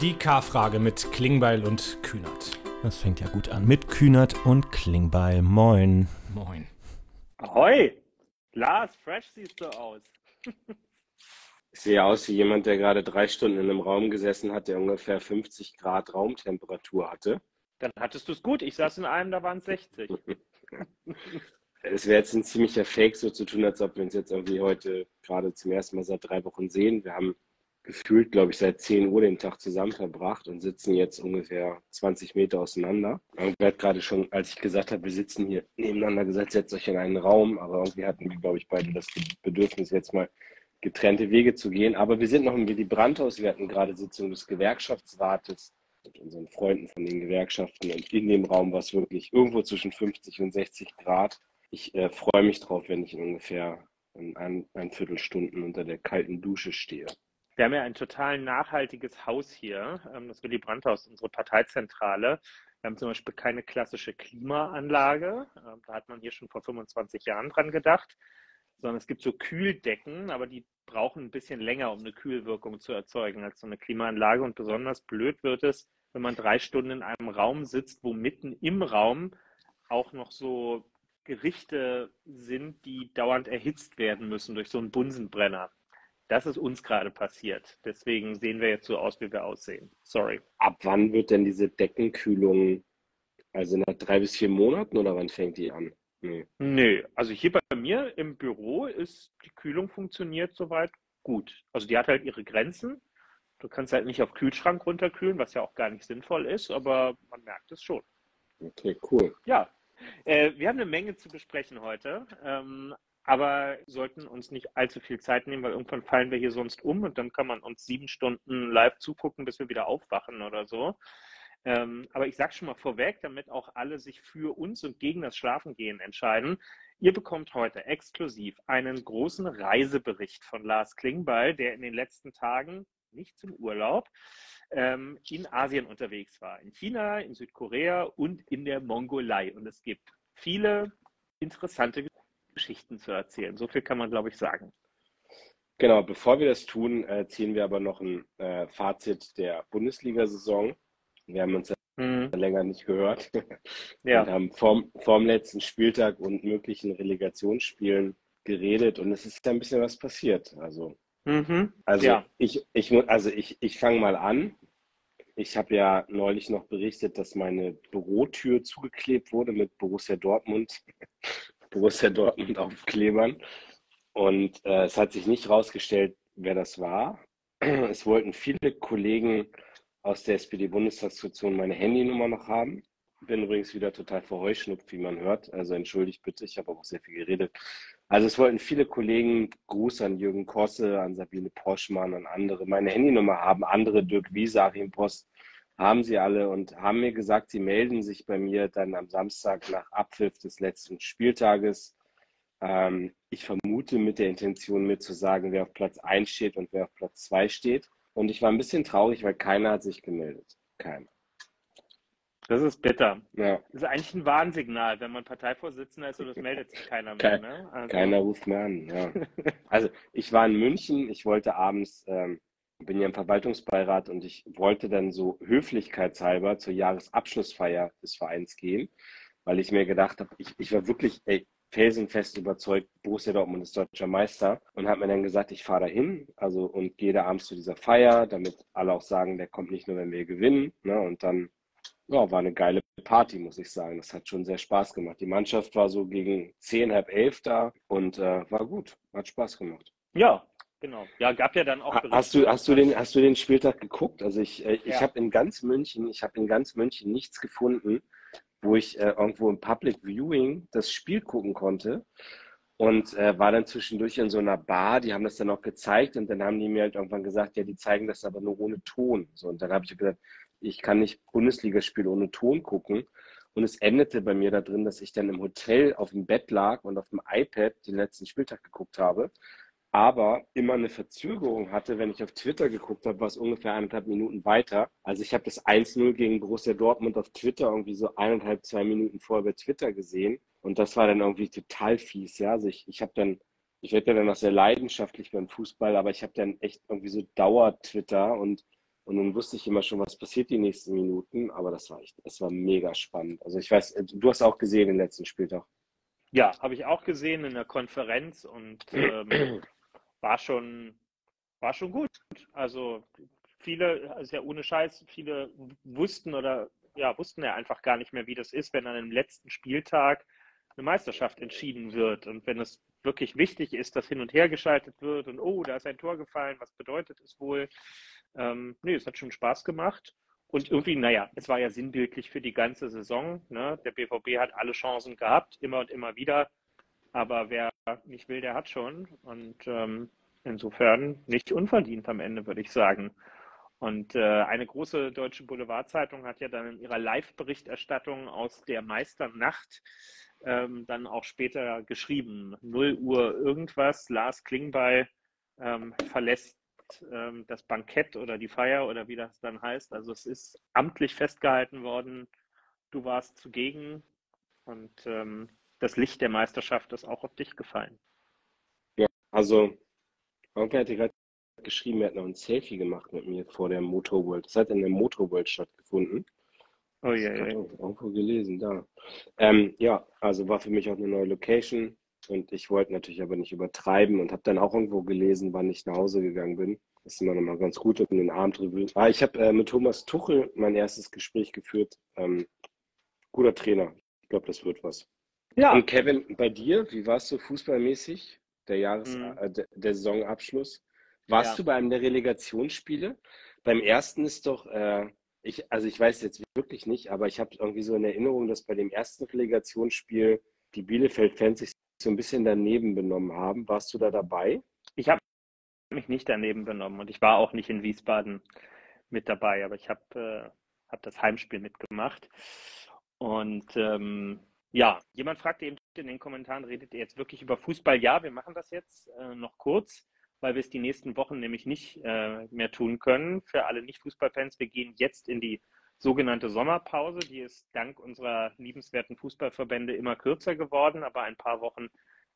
Die K-Frage mit Klingbeil und Kühnert. Das fängt ja gut an. Mit Kühnert und Klingbeil. Moin. Moin. Ahoi! Lars, fresh siehst du aus. Ich sehe aus wie jemand, der gerade drei Stunden in einem Raum gesessen hat, der ungefähr 50 Grad Raumtemperatur hatte. Dann hattest du es gut. Ich saß in einem, da waren es 60. Es wäre jetzt ein ziemlicher Fake, so zu tun, als ob wir uns jetzt irgendwie heute gerade zum ersten Mal seit drei Wochen sehen. Wir haben gefühlt, glaube ich, seit 10 Uhr den Tag zusammen verbracht und sitzen jetzt ungefähr 20 Meter auseinander. Irgendwie hat gerade schon, als ich gesagt habe, wir sitzen hier nebeneinander gesagt, setzt euch in einen Raum, aber irgendwie hatten wir, glaube ich, beide das Bedürfnis, jetzt mal getrennte Wege zu gehen. Aber wir sind noch im Willy Brandt-Haus. Wir hatten gerade Sitzung des Gewerkschaftsrates mit unseren Freunden von den Gewerkschaften. Und in dem Raum war es wirklich irgendwo zwischen 50 und 60 Grad. Ich äh, freue mich drauf, wenn ich in ungefähr in ein, ein Viertelstunden unter der kalten Dusche stehe. Wir haben ja ein total nachhaltiges Haus hier, ähm, das Willy Brandt-Haus, unsere Parteizentrale. Wir haben zum Beispiel keine klassische Klimaanlage. Ähm, da hat man hier schon vor 25 Jahren dran gedacht sondern es gibt so Kühldecken, aber die brauchen ein bisschen länger, um eine Kühlwirkung zu erzeugen als so eine Klimaanlage. Und besonders blöd wird es, wenn man drei Stunden in einem Raum sitzt, wo mitten im Raum auch noch so Gerichte sind, die dauernd erhitzt werden müssen durch so einen Bunsenbrenner. Das ist uns gerade passiert. Deswegen sehen wir jetzt so aus, wie wir aussehen. Sorry. Ab wann wird denn diese Deckenkühlung, also nach drei bis vier Monaten oder wann fängt die an? Nee. Nö, also hier bei mir im Büro ist die Kühlung funktioniert soweit gut. Also die hat halt ihre Grenzen. Du kannst halt nicht auf Kühlschrank runterkühlen, was ja auch gar nicht sinnvoll ist, aber man merkt es schon. Okay, cool. Ja, äh, wir haben eine Menge zu besprechen heute, ähm, aber sollten uns nicht allzu viel Zeit nehmen, weil irgendwann fallen wir hier sonst um und dann kann man uns sieben Stunden live zugucken, bis wir wieder aufwachen oder so. Ähm, aber ich sage schon mal vorweg, damit auch alle sich für uns und gegen das Schlafengehen entscheiden. Ihr bekommt heute exklusiv einen großen Reisebericht von Lars Klingbeil, der in den letzten Tagen nicht zum Urlaub ähm, in Asien unterwegs war. In China, in Südkorea und in der Mongolei. Und es gibt viele interessante Geschichten zu erzählen. So viel kann man, glaube ich, sagen. Genau, bevor wir das tun, äh, ziehen wir aber noch ein äh, Fazit der Bundesliga-Saison. Wir haben uns ja mhm. länger nicht gehört ja. und haben vorm, vorm letzten Spieltag und möglichen Relegationsspielen geredet und es ist ja ein bisschen was passiert. Also, mhm. also ja. ich, ich, also ich, ich fange mal an. Ich habe ja neulich noch berichtet, dass meine Bürotür zugeklebt wurde mit Borussia Dortmund, Borussia Dortmund Aufklebern. Und äh, es hat sich nicht herausgestellt, wer das war. Es wollten viele Kollegen aus der SPD-Bundestagsfraktion meine Handynummer noch haben. Bin übrigens wieder total verheuschnupft, wie man hört. Also entschuldigt bitte, ich habe auch sehr viel geredet. Also es wollten viele Kollegen, Gruß an Jürgen Kosse, an Sabine Poschmann, an andere, meine Handynummer haben. Andere, Dirk Wiese, Achim Post, haben sie alle und haben mir gesagt, sie melden sich bei mir dann am Samstag nach Abpfiff des letzten Spieltages. Ähm, ich vermute mit der Intention, mir zu sagen, wer auf Platz 1 steht und wer auf Platz 2 steht. Und ich war ein bisschen traurig, weil keiner hat sich gemeldet. Keiner. Das ist bitter. Ja. Das ist eigentlich ein Warnsignal, wenn man Parteivorsitzender ist und es meldet sich keiner mehr. Ne? Also. Keiner ruft mehr an. Ja. also ich war in München, ich wollte abends, ähm, bin ja im Verwaltungsbeirat und ich wollte dann so höflichkeitshalber zur Jahresabschlussfeier des Vereins gehen, weil ich mir gedacht habe, ich, ich war wirklich, ey, felsenfest überzeugt, Borussia Dortmund ist deutscher Meister und hat mir dann gesagt, ich fahre dahin, also und gehe da abends zu dieser Feier, damit alle auch sagen, der kommt nicht nur, wenn wir gewinnen. Ne? Und dann ja, war eine geile Party, muss ich sagen. Das hat schon sehr Spaß gemacht. Die Mannschaft war so gegen zehn, halb elf da und äh, war gut, hat Spaß gemacht. Ja, Genau. Ja, gab ja dann auch. Hast du, hast du den, hast du den Spieltag geguckt? Also ich, äh, ich ja. habe in ganz München, ich habe in ganz München nichts gefunden, wo ich äh, irgendwo im Public Viewing das Spiel gucken konnte und äh, war dann zwischendurch in so einer Bar, die haben das dann auch gezeigt und dann haben die mir halt irgendwann gesagt, ja, die zeigen das aber nur ohne Ton. So, und dann habe ich gesagt, ich kann nicht Bundesligaspiele ohne Ton gucken. Und es endete bei mir da drin, dass ich dann im Hotel auf dem Bett lag und auf dem iPad den letzten Spieltag geguckt habe aber immer eine Verzögerung hatte. Wenn ich auf Twitter geguckt habe, war es ungefähr eineinhalb Minuten weiter. Also ich habe das 1-0 gegen Borussia Dortmund auf Twitter irgendwie so eineinhalb, zwei Minuten vorher bei Twitter gesehen. Und das war dann irgendwie total fies. Ja, also ich, ich habe dann, ich werde ja dann auch sehr leidenschaftlich beim Fußball, aber ich habe dann echt irgendwie so Dauer-Twitter und Und dann wusste ich immer schon, was passiert die nächsten Minuten, aber das war echt, das war mega spannend. Also ich weiß, du hast auch gesehen den letzten Spieltag. Ja, habe ich auch gesehen in der Konferenz und ähm, war schon, war schon gut. Also viele, also ja ohne Scheiß, viele wussten oder ja, wussten ja einfach gar nicht mehr, wie das ist, wenn an dem letzten Spieltag eine Meisterschaft entschieden wird. Und wenn es wirklich wichtig ist, dass hin und her geschaltet wird und oh, da ist ein Tor gefallen, was bedeutet es wohl? Ähm, nee, es hat schon Spaß gemacht. Und irgendwie, naja, es war ja sinnbildlich für die ganze Saison. Ne? Der BVB hat alle Chancen gehabt, immer und immer wieder. Aber wer nicht will, der hat schon. Und ähm, insofern nicht unverdient am Ende, würde ich sagen. Und äh, eine große deutsche Boulevardzeitung hat ja dann in ihrer Live-Berichterstattung aus der Meisternacht ähm, dann auch später geschrieben. 0 Uhr irgendwas, Lars Klingbeil ähm, verlässt ähm, das Bankett oder die Feier oder wie das dann heißt. Also es ist amtlich festgehalten worden, du warst zugegen und ähm, das Licht der Meisterschaft ist auch auf dich gefallen. Ja, also Onkel hatte gerade geschrieben, er hat noch ein Selfie gemacht mit mir vor der Motor World. Das hat in der Motor World stattgefunden. Oh ja, ja. Irgendwo gelesen, da. Ähm, ja, also war für mich auch eine neue Location. Und ich wollte natürlich aber nicht übertreiben und habe dann auch irgendwo gelesen, wann ich nach Hause gegangen bin. Das ist immer noch mal ganz gut, um den Abend Revue. Ah, ich habe äh, mit Thomas Tuchel mein erstes Gespräch geführt. Ähm, guter Trainer. Ich glaube, das wird was. Ja. Und Kevin, bei dir, wie warst du fußballmäßig? Der Jahres, mhm. äh, der, Saisonabschluss. Warst ja. du bei einem der Relegationsspiele? Beim ersten ist doch, äh, ich, also ich weiß jetzt wirklich nicht, aber ich habe irgendwie so in Erinnerung, dass bei dem ersten Relegationsspiel die Bielefeld-Fans sich so ein bisschen daneben benommen haben. Warst du da dabei? Ich habe mich nicht daneben benommen und ich war auch nicht in Wiesbaden mit dabei, aber ich habe äh, hab das Heimspiel mitgemacht. Und ähm, ja, jemand fragte eben in den Kommentaren, redet ihr jetzt wirklich über Fußball? Ja, wir machen das jetzt äh, noch kurz, weil wir es die nächsten Wochen nämlich nicht äh, mehr tun können. Für alle Nicht-Fußballfans, wir gehen jetzt in die sogenannte Sommerpause. Die ist dank unserer liebenswerten Fußballverbände immer kürzer geworden, aber ein paar Wochen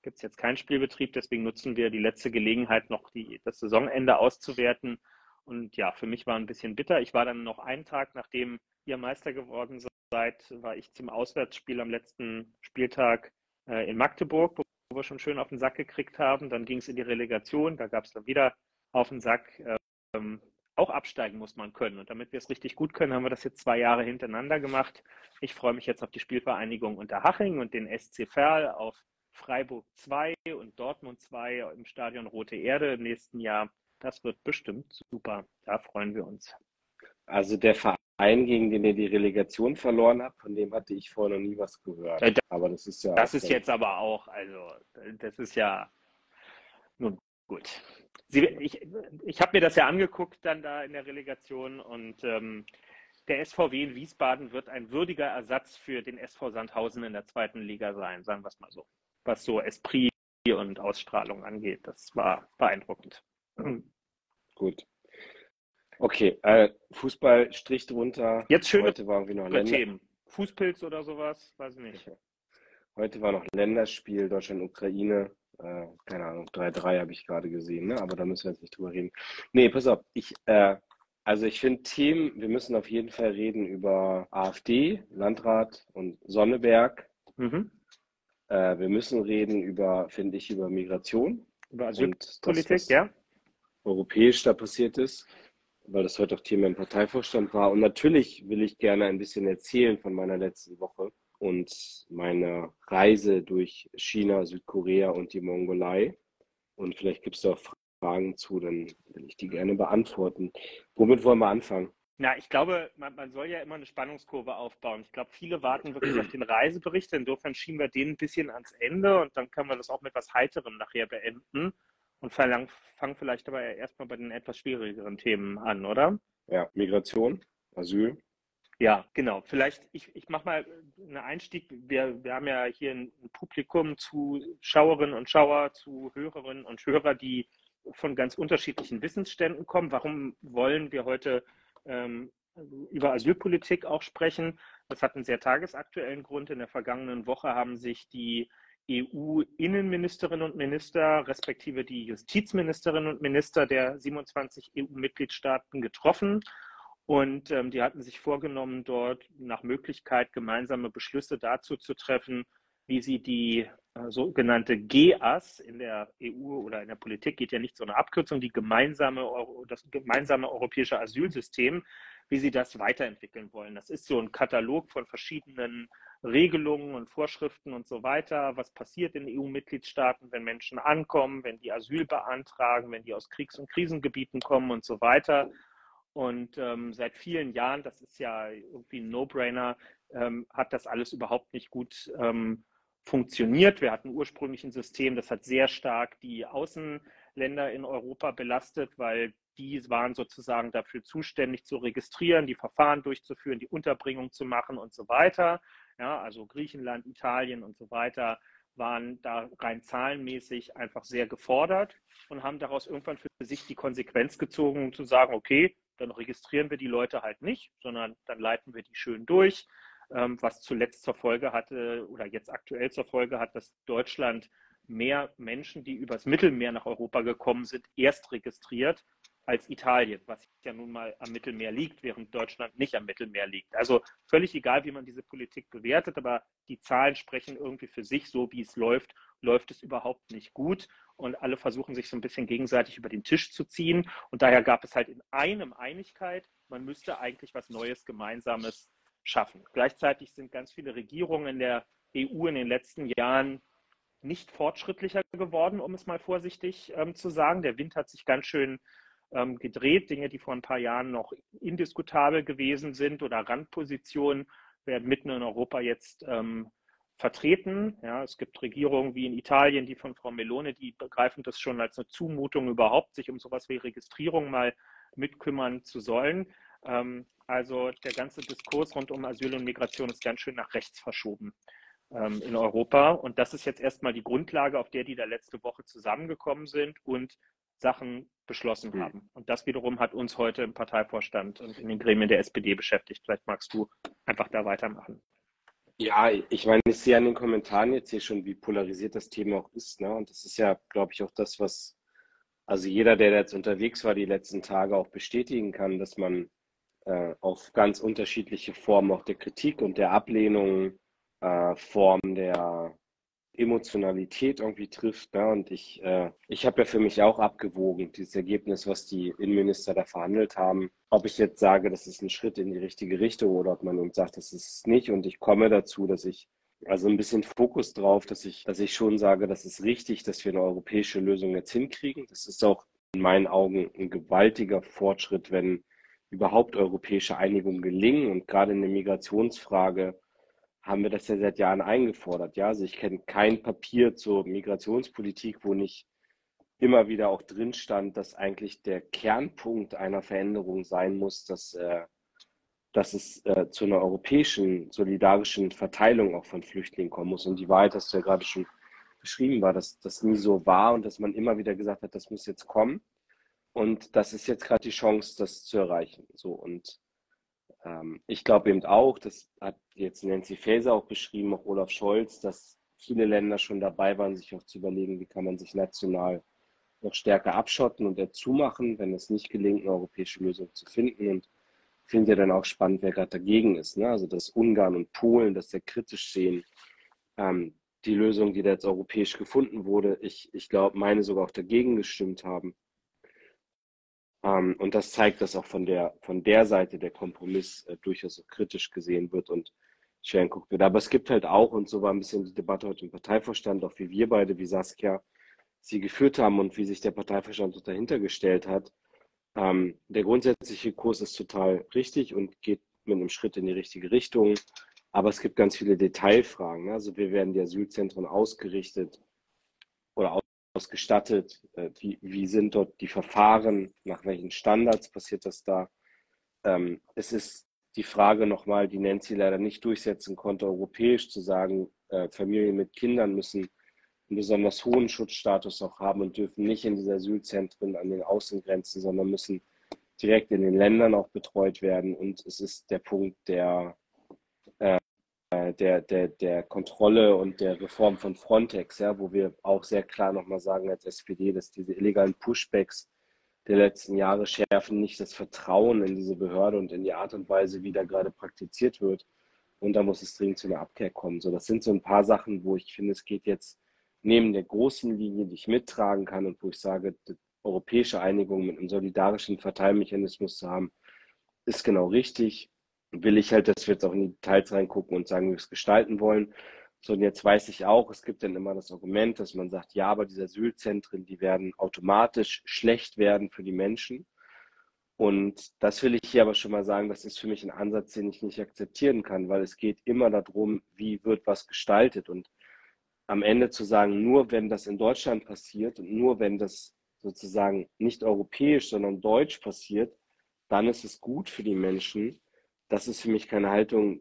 gibt es jetzt keinen Spielbetrieb. Deswegen nutzen wir die letzte Gelegenheit, noch die, das Saisonende auszuwerten. Und ja, für mich war ein bisschen bitter. Ich war dann noch einen Tag, nachdem ihr Meister geworden seid, war ich zum Auswärtsspiel am letzten Spieltag äh, in Magdeburg, wo wir schon schön auf den Sack gekriegt haben. Dann ging es in die Relegation, da gab es dann wieder auf den Sack. Ähm, auch absteigen muss man können. Und damit wir es richtig gut können, haben wir das jetzt zwei Jahre hintereinander gemacht. Ich freue mich jetzt auf die Spielvereinigung Unterhaching und den SC Verl, auf Freiburg 2 und Dortmund 2 im Stadion Rote Erde im nächsten Jahr. Das wird bestimmt super. Da freuen wir uns. Also der Verein, gegen den ihr die Relegation verloren habt, von dem hatte ich vorher noch nie was gehört. Äh, aber das ist ja. Das ist jetzt aber auch, also das ist ja nun gut. Sie, ich ich habe mir das ja angeguckt dann da in der Relegation und ähm, der SVW in Wiesbaden wird ein würdiger Ersatz für den SV Sandhausen in der zweiten Liga sein, sagen wir es mal so. Was so Esprit und Ausstrahlung angeht. Das war beeindruckend. Gut. Okay, äh, Fußball Strich drunter. Jetzt schöne Heute war noch Länder Themen. Fußpilz oder sowas, weiß ich nicht. Heute war noch Länderspiel Deutschland-Ukraine. Äh, keine Ahnung, 3-3 habe ich gerade gesehen, ne? aber da müssen wir jetzt nicht drüber reden. Nee, pass auf, ich, äh, also ich finde Themen, wir müssen auf jeden Fall reden über AfD, Landrat und Sonneberg. Mhm. Äh, wir müssen reden über, finde ich, über Migration. Über Asylpolitik, ja. Europäisch da passiert ist, weil das heute auch Thema im Parteivorstand war. Und natürlich will ich gerne ein bisschen erzählen von meiner letzten Woche und meine Reise durch China, Südkorea und die Mongolei. Und vielleicht gibt es da auch Fragen zu, dann will ich die gerne beantworten. Womit wollen wir anfangen? Na, ich glaube, man, man, soll ja immer eine Spannungskurve aufbauen. Ich glaube, viele warten wirklich auf den Reisebericht. Insofern schieben wir den ein bisschen ans Ende und dann können wir das auch mit was Heiterem nachher beenden und fangen vielleicht aber erstmal bei den etwas schwierigeren Themen an, oder? Ja, Migration, Asyl. Ja, genau. Vielleicht, ich, ich mache mal einen Einstieg. Wir, wir haben ja hier ein Publikum zu Schauerinnen und Schauer, zu Hörerinnen und Hörer, die von ganz unterschiedlichen Wissensständen kommen. Warum wollen wir heute ähm, über Asylpolitik auch sprechen? Das hat einen sehr tagesaktuellen Grund. In der vergangenen Woche haben sich die EU-Innenministerinnen und Minister respektive die Justizministerinnen und Minister der 27 EU-Mitgliedstaaten getroffen. Und ähm, die hatten sich vorgenommen, dort nach Möglichkeit gemeinsame Beschlüsse dazu zu treffen, wie sie die äh, sogenannte GEAS in der EU oder in der Politik geht ja nicht so eine Abkürzung, die gemeinsame, das gemeinsame europäische Asylsystem, wie sie das weiterentwickeln wollen. Das ist so ein Katalog von verschiedenen Regelungen und Vorschriften und so weiter, was passiert in EU-Mitgliedstaaten, wenn Menschen ankommen, wenn die Asyl beantragen, wenn die aus Kriegs- und Krisengebieten kommen und so weiter. Und ähm, seit vielen Jahren, das ist ja irgendwie ein No-Brainer, ähm, hat das alles überhaupt nicht gut ähm, funktioniert. Wir hatten ursprünglich ein System, das hat sehr stark die Außenländer in Europa belastet, weil die waren sozusagen dafür zuständig zu registrieren, die Verfahren durchzuführen, die Unterbringung zu machen und so weiter. Ja, also Griechenland, Italien und so weiter waren da rein zahlenmäßig einfach sehr gefordert und haben daraus irgendwann für sich die Konsequenz gezogen, zu sagen, okay, dann registrieren wir die Leute halt nicht, sondern dann leiten wir die schön durch. Ähm, was zuletzt zur Folge hatte oder jetzt aktuell zur Folge hat, dass Deutschland mehr Menschen, die übers Mittelmeer nach Europa gekommen sind, erst registriert als Italien, was ja nun mal am Mittelmeer liegt, während Deutschland nicht am Mittelmeer liegt. Also völlig egal, wie man diese Politik bewertet, aber die Zahlen sprechen irgendwie für sich, so wie es läuft, läuft es überhaupt nicht gut und alle versuchen sich so ein bisschen gegenseitig über den Tisch zu ziehen und daher gab es halt in einem Einigkeit, man müsste eigentlich was Neues Gemeinsames schaffen. Gleichzeitig sind ganz viele Regierungen in der EU in den letzten Jahren nicht fortschrittlicher geworden, um es mal vorsichtig ähm, zu sagen. Der Wind hat sich ganz schön ähm, gedreht. Dinge, die vor ein paar Jahren noch indiskutabel gewesen sind oder Randpositionen, werden mitten in Europa jetzt ähm, vertreten. Ja, es gibt Regierungen wie in Italien, die von Frau Melone, die begreifen das schon als eine Zumutung überhaupt, sich um sowas wie Registrierung mal mitkümmern zu sollen. Ähm, also der ganze Diskurs rund um Asyl und Migration ist ganz schön nach rechts verschoben ähm, in Europa. Und das ist jetzt erstmal die Grundlage, auf der die da letzte Woche zusammengekommen sind und Sachen beschlossen mhm. haben. Und das wiederum hat uns heute im Parteivorstand und in den Gremien der SPD beschäftigt. Vielleicht magst du einfach da weitermachen. Ja, ich meine, ich sehe an den Kommentaren jetzt hier schon, wie polarisiert das Thema auch ist. Ne? Und das ist ja, glaube ich, auch das, was also jeder, der jetzt unterwegs war die letzten Tage, auch bestätigen kann, dass man äh, auf ganz unterschiedliche Formen auch der Kritik und der Ablehnung, äh, Formen der Emotionalität irgendwie trifft. Ne? Und ich, äh, ich habe ja für mich auch abgewogen, dieses Ergebnis, was die Innenminister da verhandelt haben. Ob ich jetzt sage, das ist ein Schritt in die richtige Richtung oder ob man uns sagt, das ist es nicht. Und ich komme dazu, dass ich also ein bisschen Fokus drauf, dass ich, dass ich schon sage, das ist richtig, dass wir eine europäische Lösung jetzt hinkriegen. Das ist auch in meinen Augen ein gewaltiger Fortschritt, wenn überhaupt europäische Einigung gelingen. Und gerade in der Migrationsfrage haben wir das ja seit Jahren eingefordert. Ja, also ich kenne kein Papier zur Migrationspolitik, wo nicht immer wieder auch drin stand, dass eigentlich der Kernpunkt einer Veränderung sein muss, dass, äh, dass es äh, zu einer europäischen, solidarischen Verteilung auch von Flüchtlingen kommen muss. Und die Wahrheit hast du ja gerade schon beschrieben, war, dass das nie so war und dass man immer wieder gesagt hat, das muss jetzt kommen. Und das ist jetzt gerade die Chance, das zu erreichen. So und ähm, ich glaube eben auch, das hat jetzt Nancy Faeser auch beschrieben, auch Olaf Scholz, dass viele Länder schon dabei waren, sich auch zu überlegen, wie kann man sich national noch stärker abschotten und dazu machen, wenn es nicht gelingt, eine europäische Lösung zu finden. Und ich finde ja dann auch spannend, wer gerade dagegen ist. Ne? Also dass Ungarn und Polen das sehr kritisch sehen. Ähm, die Lösung, die da jetzt europäisch gefunden wurde, ich, ich glaube, meine sogar auch dagegen gestimmt haben. Ähm, und das zeigt, dass auch von der, von der Seite der Kompromiss äh, durchaus kritisch gesehen wird und schwer geguckt wird. Aber es gibt halt auch, und so war ein bisschen die Debatte heute im Parteivorstand, auch wie wir beide, wie Saskia sie geführt haben und wie sich der Parteivorstand dahinter gestellt hat. Ähm, der grundsätzliche Kurs ist total richtig und geht mit einem Schritt in die richtige Richtung. Aber es gibt ganz viele Detailfragen. Also wir werden die Asylzentren ausgerichtet ausgestattet? Äh, wie, wie sind dort die Verfahren? Nach welchen Standards passiert das da? Ähm, es ist die Frage nochmal, die Nancy leider nicht durchsetzen konnte, europäisch zu sagen, äh, Familien mit Kindern müssen einen besonders hohen Schutzstatus auch haben und dürfen nicht in diese Asylzentren an den Außengrenzen, sondern müssen direkt in den Ländern auch betreut werden. Und es ist der Punkt der, äh, der, der, der Kontrolle und der Reform von Frontex, ja, wo wir auch sehr klar nochmal sagen als SPD, dass diese illegalen Pushbacks der letzten Jahre schärfen nicht das Vertrauen in diese Behörde und in die Art und Weise, wie da gerade praktiziert wird. Und da muss es dringend zu einer Abkehr kommen. So, das sind so ein paar Sachen, wo ich finde, es geht jetzt neben der großen Linie, die ich mittragen kann und wo ich sage, die europäische Einigung mit einem solidarischen Verteilmechanismus zu haben, ist genau richtig. Will ich halt, dass wir jetzt auch in die Details reingucken und sagen, wie wir es gestalten wollen. So, und jetzt weiß ich auch, es gibt dann immer das Argument, dass man sagt, ja, aber diese Asylzentren, die werden automatisch schlecht werden für die Menschen. Und das will ich hier aber schon mal sagen, das ist für mich ein Ansatz, den ich nicht akzeptieren kann, weil es geht immer darum, wie wird was gestaltet. Und am Ende zu sagen, nur wenn das in Deutschland passiert und nur wenn das sozusagen nicht europäisch, sondern deutsch passiert, dann ist es gut für die Menschen. Das ist für mich keine Haltung,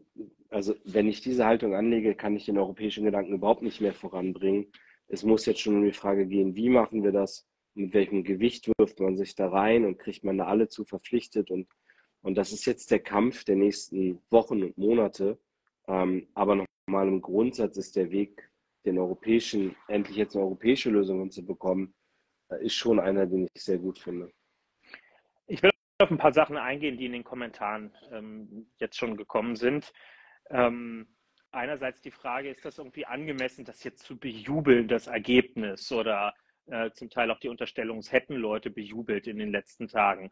also wenn ich diese Haltung anlege, kann ich den europäischen Gedanken überhaupt nicht mehr voranbringen. Es muss jetzt schon um die Frage gehen, wie machen wir das, mit welchem Gewicht wirft man sich da rein und kriegt man da alle zu verpflichtet und, und das ist jetzt der Kampf der nächsten Wochen und Monate. Ähm, aber nochmal im Grundsatz ist der Weg, den europäischen, endlich jetzt eine europäische Lösung zu bekommen, äh, ist schon einer, den ich sehr gut finde. Ich will auf ein paar Sachen eingehen, die in den Kommentaren ähm, jetzt schon gekommen sind. Ähm, einerseits die Frage, ist das irgendwie angemessen, das jetzt zu bejubeln, das Ergebnis oder äh, zum Teil auch die Unterstellung, es hätten Leute bejubelt in den letzten Tagen.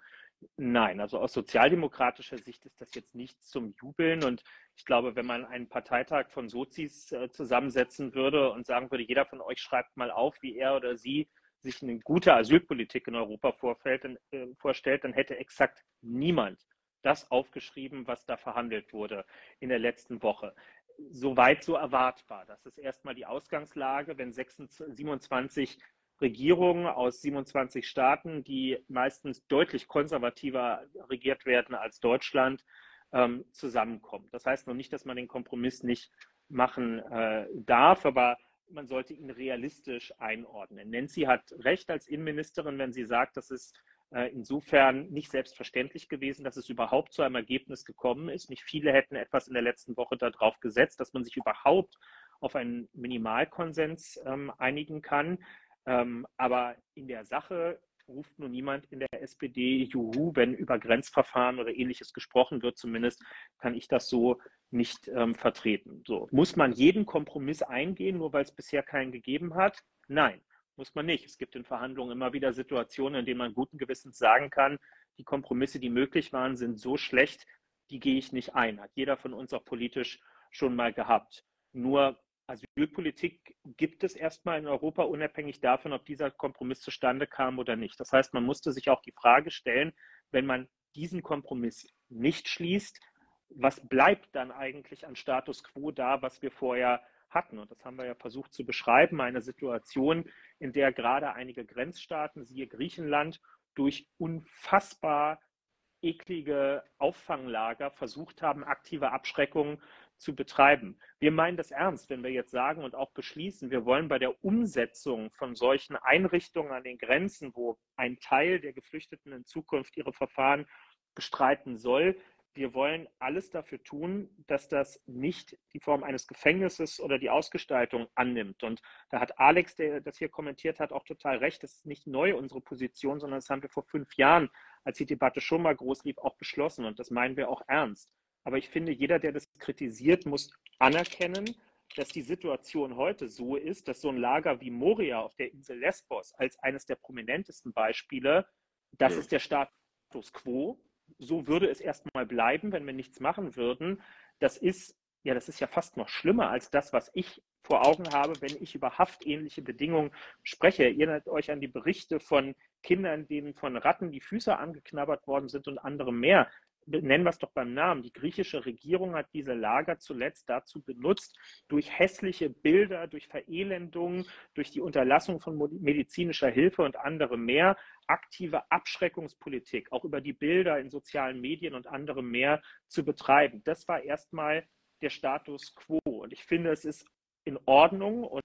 Nein, also aus sozialdemokratischer Sicht ist das jetzt nichts zum Jubeln. Und ich glaube, wenn man einen Parteitag von Sozis äh, zusammensetzen würde und sagen würde, jeder von euch schreibt mal auf, wie er oder sie sich eine gute Asylpolitik in Europa vorfällt, dann, äh, vorstellt, dann hätte exakt niemand das aufgeschrieben, was da verhandelt wurde in der letzten Woche. Soweit so erwartbar. Das ist erstmal die Ausgangslage, wenn 26, 27 Regierungen aus 27 Staaten, die meistens deutlich konservativer regiert werden als Deutschland, ähm, zusammenkommen. Das heißt noch nicht, dass man den Kompromiss nicht machen äh, darf, aber man sollte ihn realistisch einordnen. Nancy hat recht als Innenministerin, wenn sie sagt, dass es äh, insofern nicht selbstverständlich gewesen, dass es überhaupt zu einem Ergebnis gekommen ist. Nicht viele hätten etwas in der letzten Woche darauf gesetzt, dass man sich überhaupt auf einen Minimalkonsens ähm, einigen kann. Ähm, aber in der Sache ruft nur niemand in der SPD Juhu, wenn über Grenzverfahren oder ähnliches gesprochen wird. Zumindest kann ich das so nicht ähm, vertreten. So muss man jeden Kompromiss eingehen, nur weil es bisher keinen gegeben hat? Nein, muss man nicht. Es gibt in Verhandlungen immer wieder Situationen, in denen man guten Gewissens sagen kann, die Kompromisse, die möglich waren, sind so schlecht, die gehe ich nicht ein. Hat jeder von uns auch politisch schon mal gehabt. Nur Asylpolitik gibt es erstmal in Europa, unabhängig davon, ob dieser Kompromiss zustande kam oder nicht. Das heißt, man musste sich auch die Frage stellen, wenn man diesen Kompromiss nicht schließt, was bleibt dann eigentlich an Status quo da, was wir vorher hatten? Und das haben wir ja versucht zu beschreiben, eine Situation, in der gerade einige Grenzstaaten, siehe Griechenland, durch unfassbar eklige Auffanglager versucht haben, aktive Abschreckung zu betreiben. Wir meinen das ernst, wenn wir jetzt sagen und auch beschließen, wir wollen bei der Umsetzung von solchen Einrichtungen an den Grenzen, wo ein Teil der Geflüchteten in Zukunft ihre Verfahren bestreiten soll, wir wollen alles dafür tun, dass das nicht die Form eines Gefängnisses oder die Ausgestaltung annimmt. Und da hat Alex, der das hier kommentiert hat, auch total recht. Das ist nicht neu unsere Position, sondern das haben wir vor fünf Jahren, als die Debatte schon mal groß lief, auch beschlossen. Und das meinen wir auch ernst. Aber ich finde, jeder, der das kritisiert, muss anerkennen, dass die Situation heute so ist, dass so ein Lager wie Moria auf der Insel Lesbos als eines der prominentesten Beispiele, das ja. ist der Status quo. So würde es erstmal bleiben, wenn wir nichts machen würden. Das ist ja, das ist ja fast noch schlimmer als das, was ich vor Augen habe, wenn ich über haftähnliche Bedingungen spreche. Erinnert euch an die Berichte von Kindern, denen von Ratten die Füße angeknabbert worden sind und andere mehr nennen wir es doch beim Namen, die griechische Regierung hat diese Lager zuletzt dazu benutzt, durch hässliche Bilder, durch Verelendungen, durch die Unterlassung von medizinischer Hilfe und andere mehr, aktive Abschreckungspolitik, auch über die Bilder in sozialen Medien und andere mehr zu betreiben. Das war erstmal der Status quo. Und ich finde, es ist in Ordnung und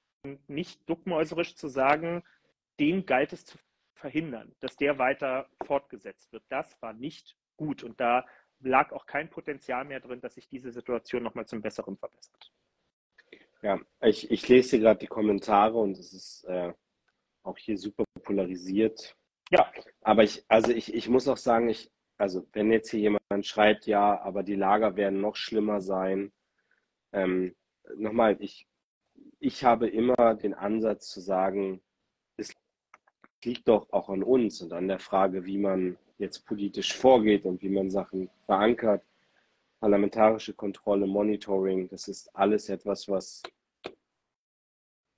nicht duckmäuserisch zu sagen, den galt es zu verhindern, dass der weiter fortgesetzt wird. Das war nicht gut. Und da lag auch kein Potenzial mehr drin, dass sich diese Situation nochmal zum Besseren verbessert. Ja, ich, ich lese hier gerade die Kommentare und es ist äh, auch hier super polarisiert. Ja. Aber ich, also ich, ich muss auch sagen, ich, also wenn jetzt hier jemand schreibt, ja, aber die Lager werden noch schlimmer sein. Ähm, nochmal, ich, ich habe immer den Ansatz zu sagen, es liegt doch auch an uns und an der Frage, wie man jetzt politisch vorgeht und wie man Sachen verankert. Parlamentarische Kontrolle, Monitoring, das ist alles etwas, was,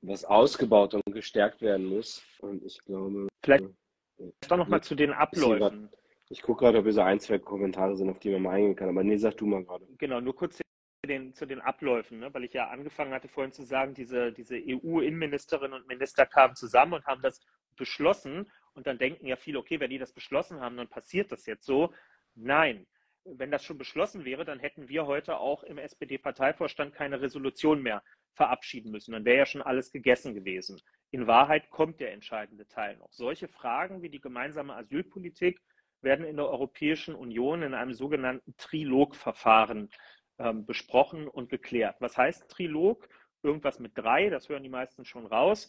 was ausgebaut und gestärkt werden muss. Und ich glaube. Vielleicht doch nochmal zu den Abläufen. Ich gucke gerade, ob hier so ein, zwei Kommentare sind, auf die man mal eingehen kann. Aber nee, sag du mal gerade. Genau, nur kurz zu den, zu den Abläufen, ne? weil ich ja angefangen hatte vorhin zu sagen, diese, diese EU-Innenministerinnen und Minister kamen zusammen und haben das beschlossen. Und dann denken ja viele, okay, wenn die das beschlossen haben, dann passiert das jetzt so. Nein, wenn das schon beschlossen wäre, dann hätten wir heute auch im SPD-Parteivorstand keine Resolution mehr verabschieden müssen. Dann wäre ja schon alles gegessen gewesen. In Wahrheit kommt der entscheidende Teil noch. Solche Fragen wie die gemeinsame Asylpolitik werden in der Europäischen Union in einem sogenannten Trilogverfahren ähm, besprochen und geklärt. Was heißt Trilog? Irgendwas mit drei, das hören die meisten schon raus.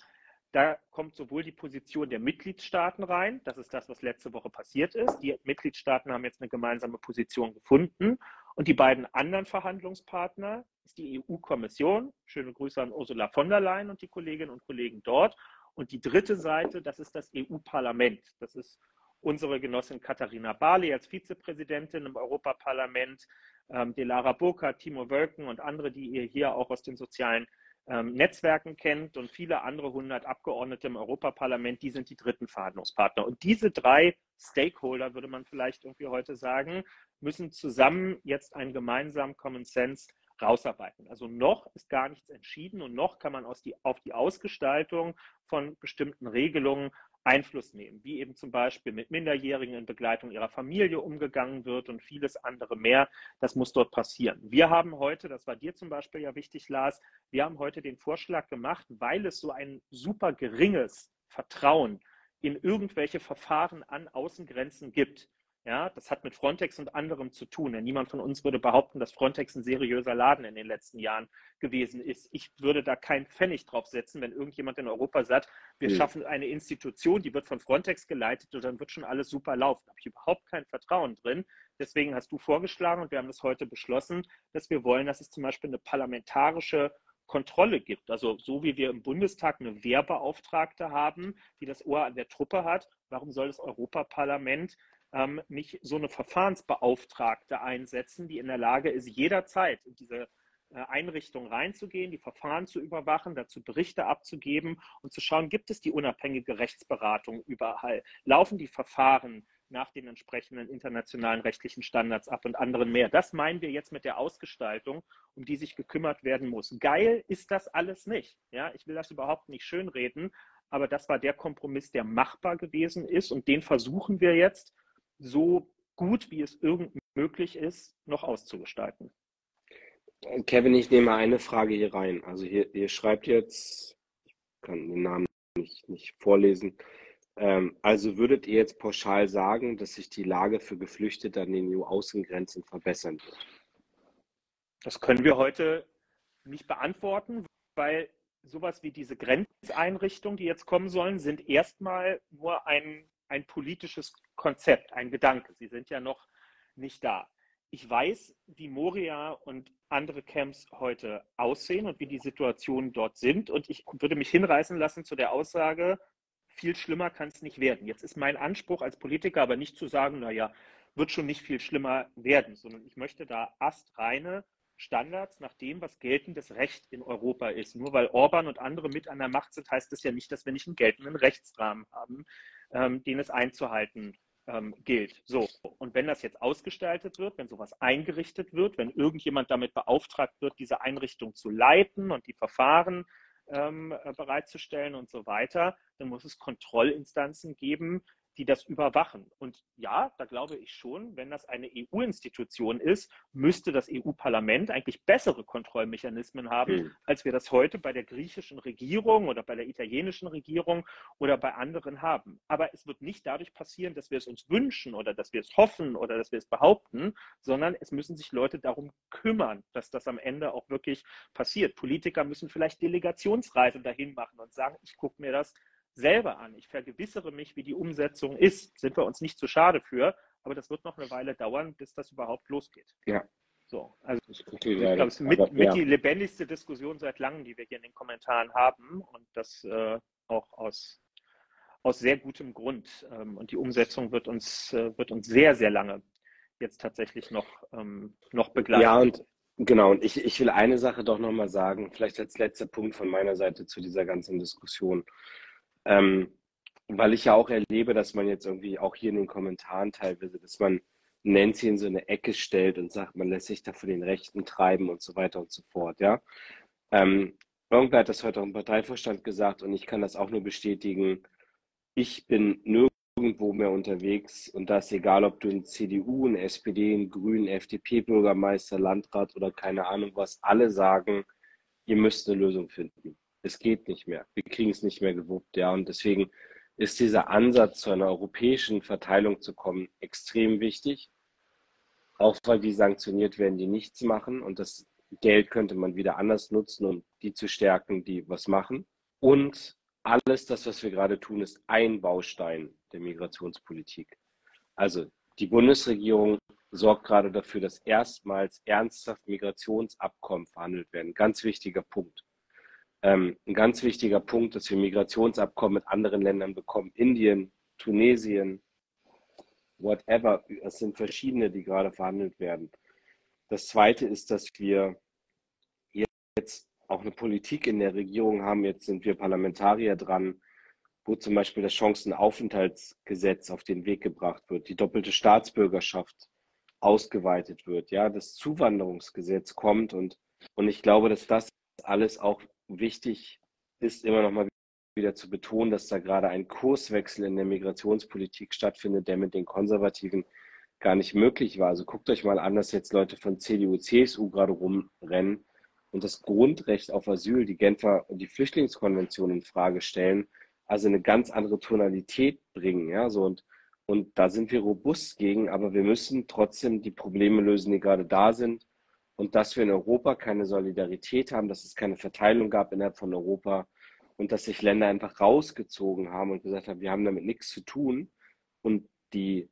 Da kommt sowohl die Position der Mitgliedstaaten rein, das ist das, was letzte Woche passiert ist. Die Mitgliedstaaten haben jetzt eine gemeinsame Position gefunden. Und die beiden anderen Verhandlungspartner ist die EU-Kommission. Schöne Grüße an Ursula von der Leyen und die Kolleginnen und Kollegen dort. Und die dritte Seite, das ist das EU-Parlament. Das ist unsere Genossin Katharina Barley als Vizepräsidentin im Europaparlament, ähm, Delara Burkhardt, Timo Wölken und andere, die ihr hier auch aus den sozialen ähm, Netzwerken kennt und viele andere hundert Abgeordnete im Europaparlament, die sind die dritten Verhandlungspartner. Und diese drei Stakeholder, würde man vielleicht irgendwie heute sagen, müssen zusammen jetzt einen gemeinsamen Common Sense rausarbeiten. Also noch ist gar nichts entschieden und noch kann man die, auf die Ausgestaltung von bestimmten Regelungen Einfluss nehmen, wie eben zum Beispiel mit Minderjährigen in Begleitung ihrer Familie umgegangen wird und vieles andere mehr. Das muss dort passieren. Wir haben heute, das war dir zum Beispiel ja wichtig, Lars, wir haben heute den Vorschlag gemacht, weil es so ein super geringes Vertrauen in irgendwelche Verfahren an Außengrenzen gibt, ja, das hat mit Frontex und anderem zu tun. Denn niemand von uns würde behaupten, dass Frontex ein seriöser Laden in den letzten Jahren gewesen ist. Ich würde da keinen Pfennig drauf setzen, wenn irgendjemand in Europa sagt, wir mhm. schaffen eine Institution, die wird von Frontex geleitet und dann wird schon alles super laufen. Da habe ich überhaupt kein Vertrauen drin. Deswegen hast du vorgeschlagen und wir haben das heute beschlossen, dass wir wollen, dass es zum Beispiel eine parlamentarische Kontrolle gibt. Also so wie wir im Bundestag eine Wehrbeauftragte haben, die das Ohr an der Truppe hat, warum soll das Europaparlament ähm, nicht so eine Verfahrensbeauftragte einsetzen, die in der Lage ist, jederzeit in diese äh, Einrichtung reinzugehen, die Verfahren zu überwachen, dazu Berichte abzugeben und zu schauen, gibt es die unabhängige Rechtsberatung überall? Laufen die Verfahren nach den entsprechenden internationalen rechtlichen Standards ab und anderen mehr? Das meinen wir jetzt mit der Ausgestaltung, um die sich gekümmert werden muss. Geil ist das alles nicht. Ja, ich will das überhaupt nicht schönreden, aber das war der Kompromiss, der machbar gewesen ist und den versuchen wir jetzt so gut wie es irgend möglich ist, noch auszugestalten. Kevin, ich nehme eine Frage hier rein. Also hier, ihr schreibt jetzt, ich kann den Namen nicht, nicht vorlesen. Ähm, also würdet ihr jetzt pauschal sagen, dass sich die Lage für Geflüchtete an den EU-Außengrenzen verbessern wird? Das können wir heute nicht beantworten, weil sowas wie diese Grenzeinrichtungen, die jetzt kommen sollen, sind erstmal nur ein ein politisches Konzept, ein Gedanke. Sie sind ja noch nicht da. Ich weiß, wie Moria und andere Camps heute aussehen und wie die Situationen dort sind. Und ich würde mich hinreißen lassen zu der Aussage, viel schlimmer kann es nicht werden. Jetzt ist mein Anspruch als Politiker aber nicht zu sagen, naja, wird schon nicht viel schlimmer werden, sondern ich möchte da astreine Standards nach dem, was geltendes Recht in Europa ist. Nur weil Orban und andere mit an der Macht sind, heißt das ja nicht, dass wir nicht einen geltenden Rechtsrahmen haben, ähm, den es einzuhalten ähm, gilt. So, und wenn das jetzt ausgestaltet wird, wenn sowas eingerichtet wird, wenn irgendjemand damit beauftragt wird, diese Einrichtung zu leiten und die Verfahren ähm, äh, bereitzustellen und so weiter, dann muss es Kontrollinstanzen geben, die das überwachen. Und ja, da glaube ich schon, wenn das eine EU-Institution ist, müsste das EU-Parlament eigentlich bessere Kontrollmechanismen haben, mhm. als wir das heute bei der griechischen Regierung oder bei der italienischen Regierung oder bei anderen haben. Aber es wird nicht dadurch passieren, dass wir es uns wünschen oder dass wir es hoffen oder dass wir es behaupten, sondern es müssen sich Leute darum kümmern, dass das am Ende auch wirklich passiert. Politiker müssen vielleicht Delegationsreisen dahin machen und sagen, ich gucke mir das selber an. Ich vergewissere mich, wie die Umsetzung ist. Sind wir uns nicht zu schade für, aber das wird noch eine Weile dauern, bis das überhaupt losgeht. Ja. So, also ich, ich glaube, es ist mit, mit ja. die lebendigste Diskussion seit langem, die wir hier in den Kommentaren haben und das äh, auch aus, aus sehr gutem Grund. Ähm, und die Umsetzung wird uns, äh, wird uns sehr, sehr lange jetzt tatsächlich noch, ähm, noch begleiten. Ja, und genau, und ich, ich will eine Sache doch nochmal sagen, vielleicht als letzter Punkt von meiner Seite zu dieser ganzen Diskussion. Ähm, weil ich ja auch erlebe, dass man jetzt irgendwie auch hier in den Kommentaren teilweise, dass man Nancy in so eine Ecke stellt und sagt, man lässt sich da für den Rechten treiben und so weiter und so fort, ja. Ähm, irgendwer hat das heute auch im Parteivorstand gesagt und ich kann das auch nur bestätigen. Ich bin nirgendwo mehr unterwegs und das egal, ob du ein CDU, ein SPD, ein Grünen, FDP-Bürgermeister, Landrat oder keine Ahnung was, alle sagen, ihr müsst eine Lösung finden es geht nicht mehr. Wir kriegen es nicht mehr gewuppt, ja. Und deswegen ist dieser Ansatz zu einer europäischen Verteilung zu kommen extrem wichtig. Auch weil die sanktioniert werden, die nichts machen. Und das Geld könnte man wieder anders nutzen, um die zu stärken, die was machen. Und alles das, was wir gerade tun, ist ein Baustein der Migrationspolitik. Also die Bundesregierung sorgt gerade dafür, dass erstmals ernsthaft Migrationsabkommen verhandelt werden. Ganz wichtiger Punkt. Ähm, ein ganz wichtiger Punkt, dass wir Migrationsabkommen mit anderen Ländern bekommen. Indien, Tunesien, whatever. Es sind verschiedene, die gerade verhandelt werden. Das Zweite ist, dass wir jetzt auch eine Politik in der Regierung haben. Jetzt sind wir Parlamentarier dran, wo zum Beispiel das Chancenaufenthaltsgesetz auf den Weg gebracht wird, die doppelte Staatsbürgerschaft ausgeweitet wird, ja, das Zuwanderungsgesetz kommt und, und ich glaube, dass das alles auch wichtig ist, immer noch mal wieder zu betonen, dass da gerade ein Kurswechsel in der Migrationspolitik stattfindet, der mit den Konservativen gar nicht möglich war. Also guckt euch mal an, dass jetzt Leute von CDU, CSU gerade rumrennen und das Grundrecht auf Asyl, die Genfer und die Flüchtlingskonvention in Frage stellen, also eine ganz andere Tonalität bringen, ja, so und und da sind wir robust gegen, aber wir müssen trotzdem die Probleme lösen, die gerade da sind und dass wir in Europa keine Solidarität haben, dass es keine Verteilung gab innerhalb von Europa und dass sich Länder einfach rausgezogen haben und gesagt haben, wir haben damit nichts zu tun. Und die,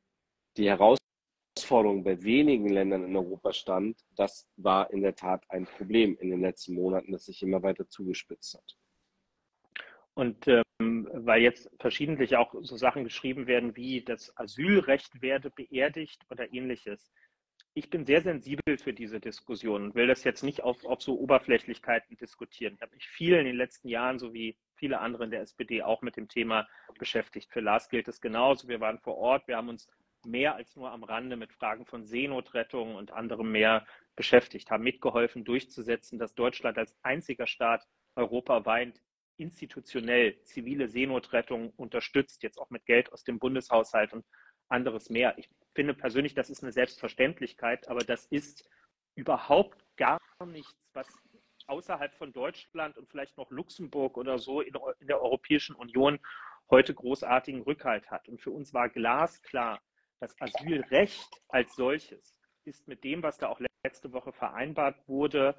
die Herausforderung bei wenigen Ländern in Europa stand, das war in der Tat ein Problem in den letzten Monaten, das sich immer weiter zugespitzt hat. Und ähm, weil jetzt verschiedentlich auch so Sachen geschrieben werden, wie das Asylrecht werde beerdigt oder ähnliches ich bin sehr sensibel für diese Diskussion und will das jetzt nicht auf, auf so Oberflächlichkeiten diskutieren. Ich habe mich viel in den letzten Jahren, so wie viele andere in der SPD, auch mit dem Thema beschäftigt. Für Lars gilt es genauso. Wir waren vor Ort, wir haben uns mehr als nur am Rande mit Fragen von Seenotrettung und anderem mehr beschäftigt, haben mitgeholfen, durchzusetzen, dass Deutschland als einziger Staat europaweit institutionell zivile Seenotrettung unterstützt, jetzt auch mit Geld aus dem Bundeshaushalt und anderes mehr. Ich finde persönlich, das ist eine Selbstverständlichkeit, aber das ist überhaupt gar nichts, was außerhalb von Deutschland und vielleicht noch Luxemburg oder so in, in der Europäischen Union heute großartigen Rückhalt hat. Und für uns war glasklar, das Asylrecht als solches ist mit dem, was da auch letzte Woche vereinbart wurde,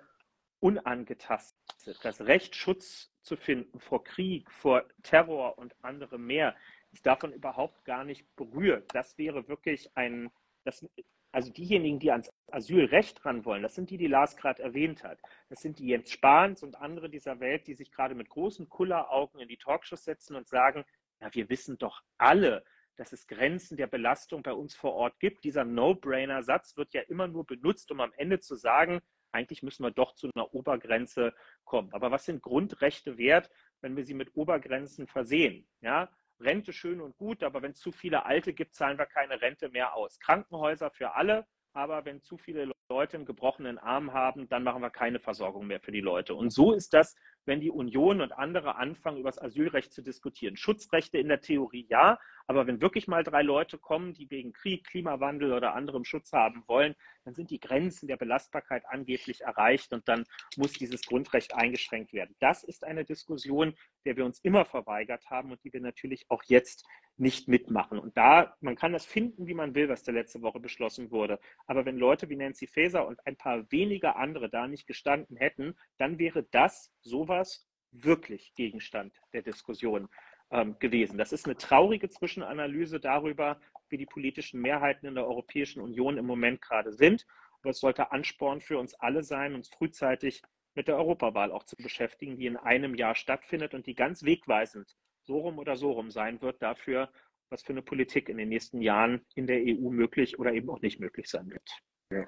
unangetastet. Das Recht, Schutz zu finden vor Krieg, vor Terror und anderem mehr, davon überhaupt gar nicht berührt. Das wäre wirklich ein, das, also diejenigen, die ans Asylrecht ran wollen, das sind die, die Lars gerade erwähnt hat. Das sind die Jens Spahns und andere dieser Welt, die sich gerade mit großen Kulleraugen in die Talkshows setzen und sagen, na, wir wissen doch alle, dass es Grenzen der Belastung bei uns vor Ort gibt. Dieser No-Brainer-Satz wird ja immer nur benutzt, um am Ende zu sagen, eigentlich müssen wir doch zu einer Obergrenze kommen. Aber was sind Grundrechte wert, wenn wir sie mit Obergrenzen versehen? Ja, Rente schön und gut, aber wenn es zu viele Alte gibt, zahlen wir keine Rente mehr aus. Krankenhäuser für alle, aber wenn zu viele Leute einen gebrochenen Arm haben, dann machen wir keine Versorgung mehr für die Leute. Und so ist das wenn die Union und andere anfangen, über das Asylrecht zu diskutieren. Schutzrechte in der Theorie ja, aber wenn wirklich mal drei Leute kommen, die wegen Krieg, Klimawandel oder anderem Schutz haben wollen, dann sind die Grenzen der Belastbarkeit angeblich erreicht und dann muss dieses Grundrecht eingeschränkt werden. Das ist eine Diskussion, der wir uns immer verweigert haben und die wir natürlich auch jetzt nicht mitmachen. Und da, man kann das finden, wie man will, was da letzte Woche beschlossen wurde. Aber wenn Leute wie Nancy Faeser und ein paar wenige andere da nicht gestanden hätten, dann wäre das sowas wirklich Gegenstand der Diskussion ähm, gewesen. Das ist eine traurige Zwischenanalyse darüber, wie die politischen Mehrheiten in der Europäischen Union im Moment gerade sind. Aber es sollte Ansporn für uns alle sein, uns frühzeitig mit der Europawahl auch zu beschäftigen, die in einem Jahr stattfindet und die ganz wegweisend so rum oder so rum sein wird dafür, was für eine Politik in den nächsten Jahren in der EU möglich oder eben auch nicht möglich sein wird. Ja.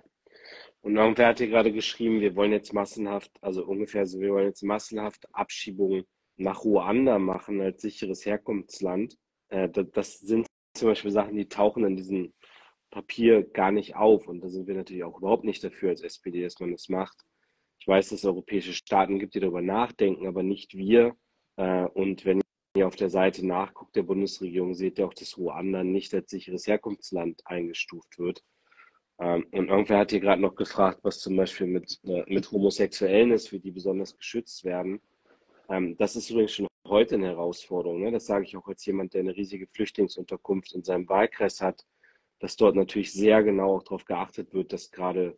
Und irgendwer hat hier gerade geschrieben, wir wollen jetzt massenhaft, also ungefähr so, wir wollen jetzt massenhaft Abschiebungen nach Ruanda machen als sicheres Herkunftsland. Äh, das sind zum Beispiel Sachen, die tauchen in diesem Papier gar nicht auf. Und da sind wir natürlich auch überhaupt nicht dafür als SPD, dass man das macht. Ich weiß, dass es europäische Staaten gibt, die darüber nachdenken, aber nicht wir. Äh, und wenn ihr auf der Seite nachguckt der Bundesregierung, seht ihr auch, dass Ruanda nicht als sicheres Herkunftsland eingestuft wird. Ähm, und irgendwer hat hier gerade noch gefragt, was zum Beispiel mit, äh, mit Homosexuellen ist, wie die besonders geschützt werden. Ähm, das ist übrigens schon heute eine Herausforderung. Ne? Das sage ich auch als jemand, der eine riesige Flüchtlingsunterkunft in seinem Wahlkreis hat, dass dort natürlich sehr genau auch darauf geachtet wird, dass gerade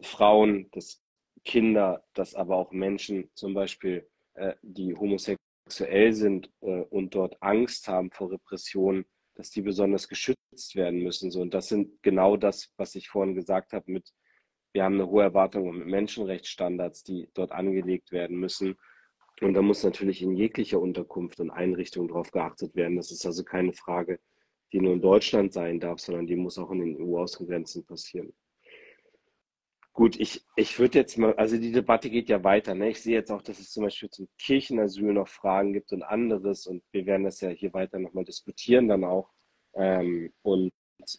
Frauen, dass Kinder, dass aber auch Menschen zum Beispiel, äh, die homosexuell homosexuell sind äh, und dort Angst haben vor Repressionen, dass die besonders geschützt werden müssen. So, und das sind genau das, was ich vorhin gesagt habe mit, wir haben eine hohe Erwartung mit Menschenrechtsstandards, die dort angelegt werden müssen. Und da muss natürlich in jeglicher Unterkunft und Einrichtung darauf geachtet werden. Das ist also keine Frage, die nur in Deutschland sein darf, sondern die muss auch in den EU-Außengrenzen passieren. Gut, ich, ich würde jetzt mal, also die Debatte geht ja weiter. Ne? Ich sehe jetzt auch, dass es zum Beispiel zum Kirchenasyl noch Fragen gibt und anderes und wir werden das ja hier weiter nochmal diskutieren dann auch. Ähm, und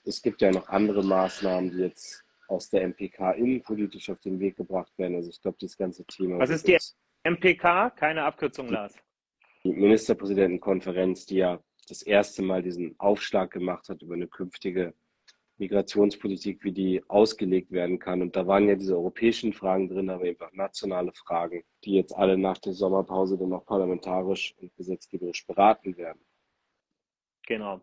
es gibt ja noch andere Maßnahmen, die jetzt aus der MPK innenpolitisch auf den Weg gebracht werden. Also ich glaube, das ganze Thema. Was ist die MPK? Keine Abkürzung, Lars. Die Ministerpräsidentenkonferenz, die ja das erste Mal diesen Aufschlag gemacht hat über eine künftige Migrationspolitik, wie die ausgelegt werden kann. Und da waren ja diese europäischen Fragen drin, aber eben auch nationale Fragen, die jetzt alle nach der Sommerpause dann noch parlamentarisch und gesetzgeberisch beraten werden. Genau.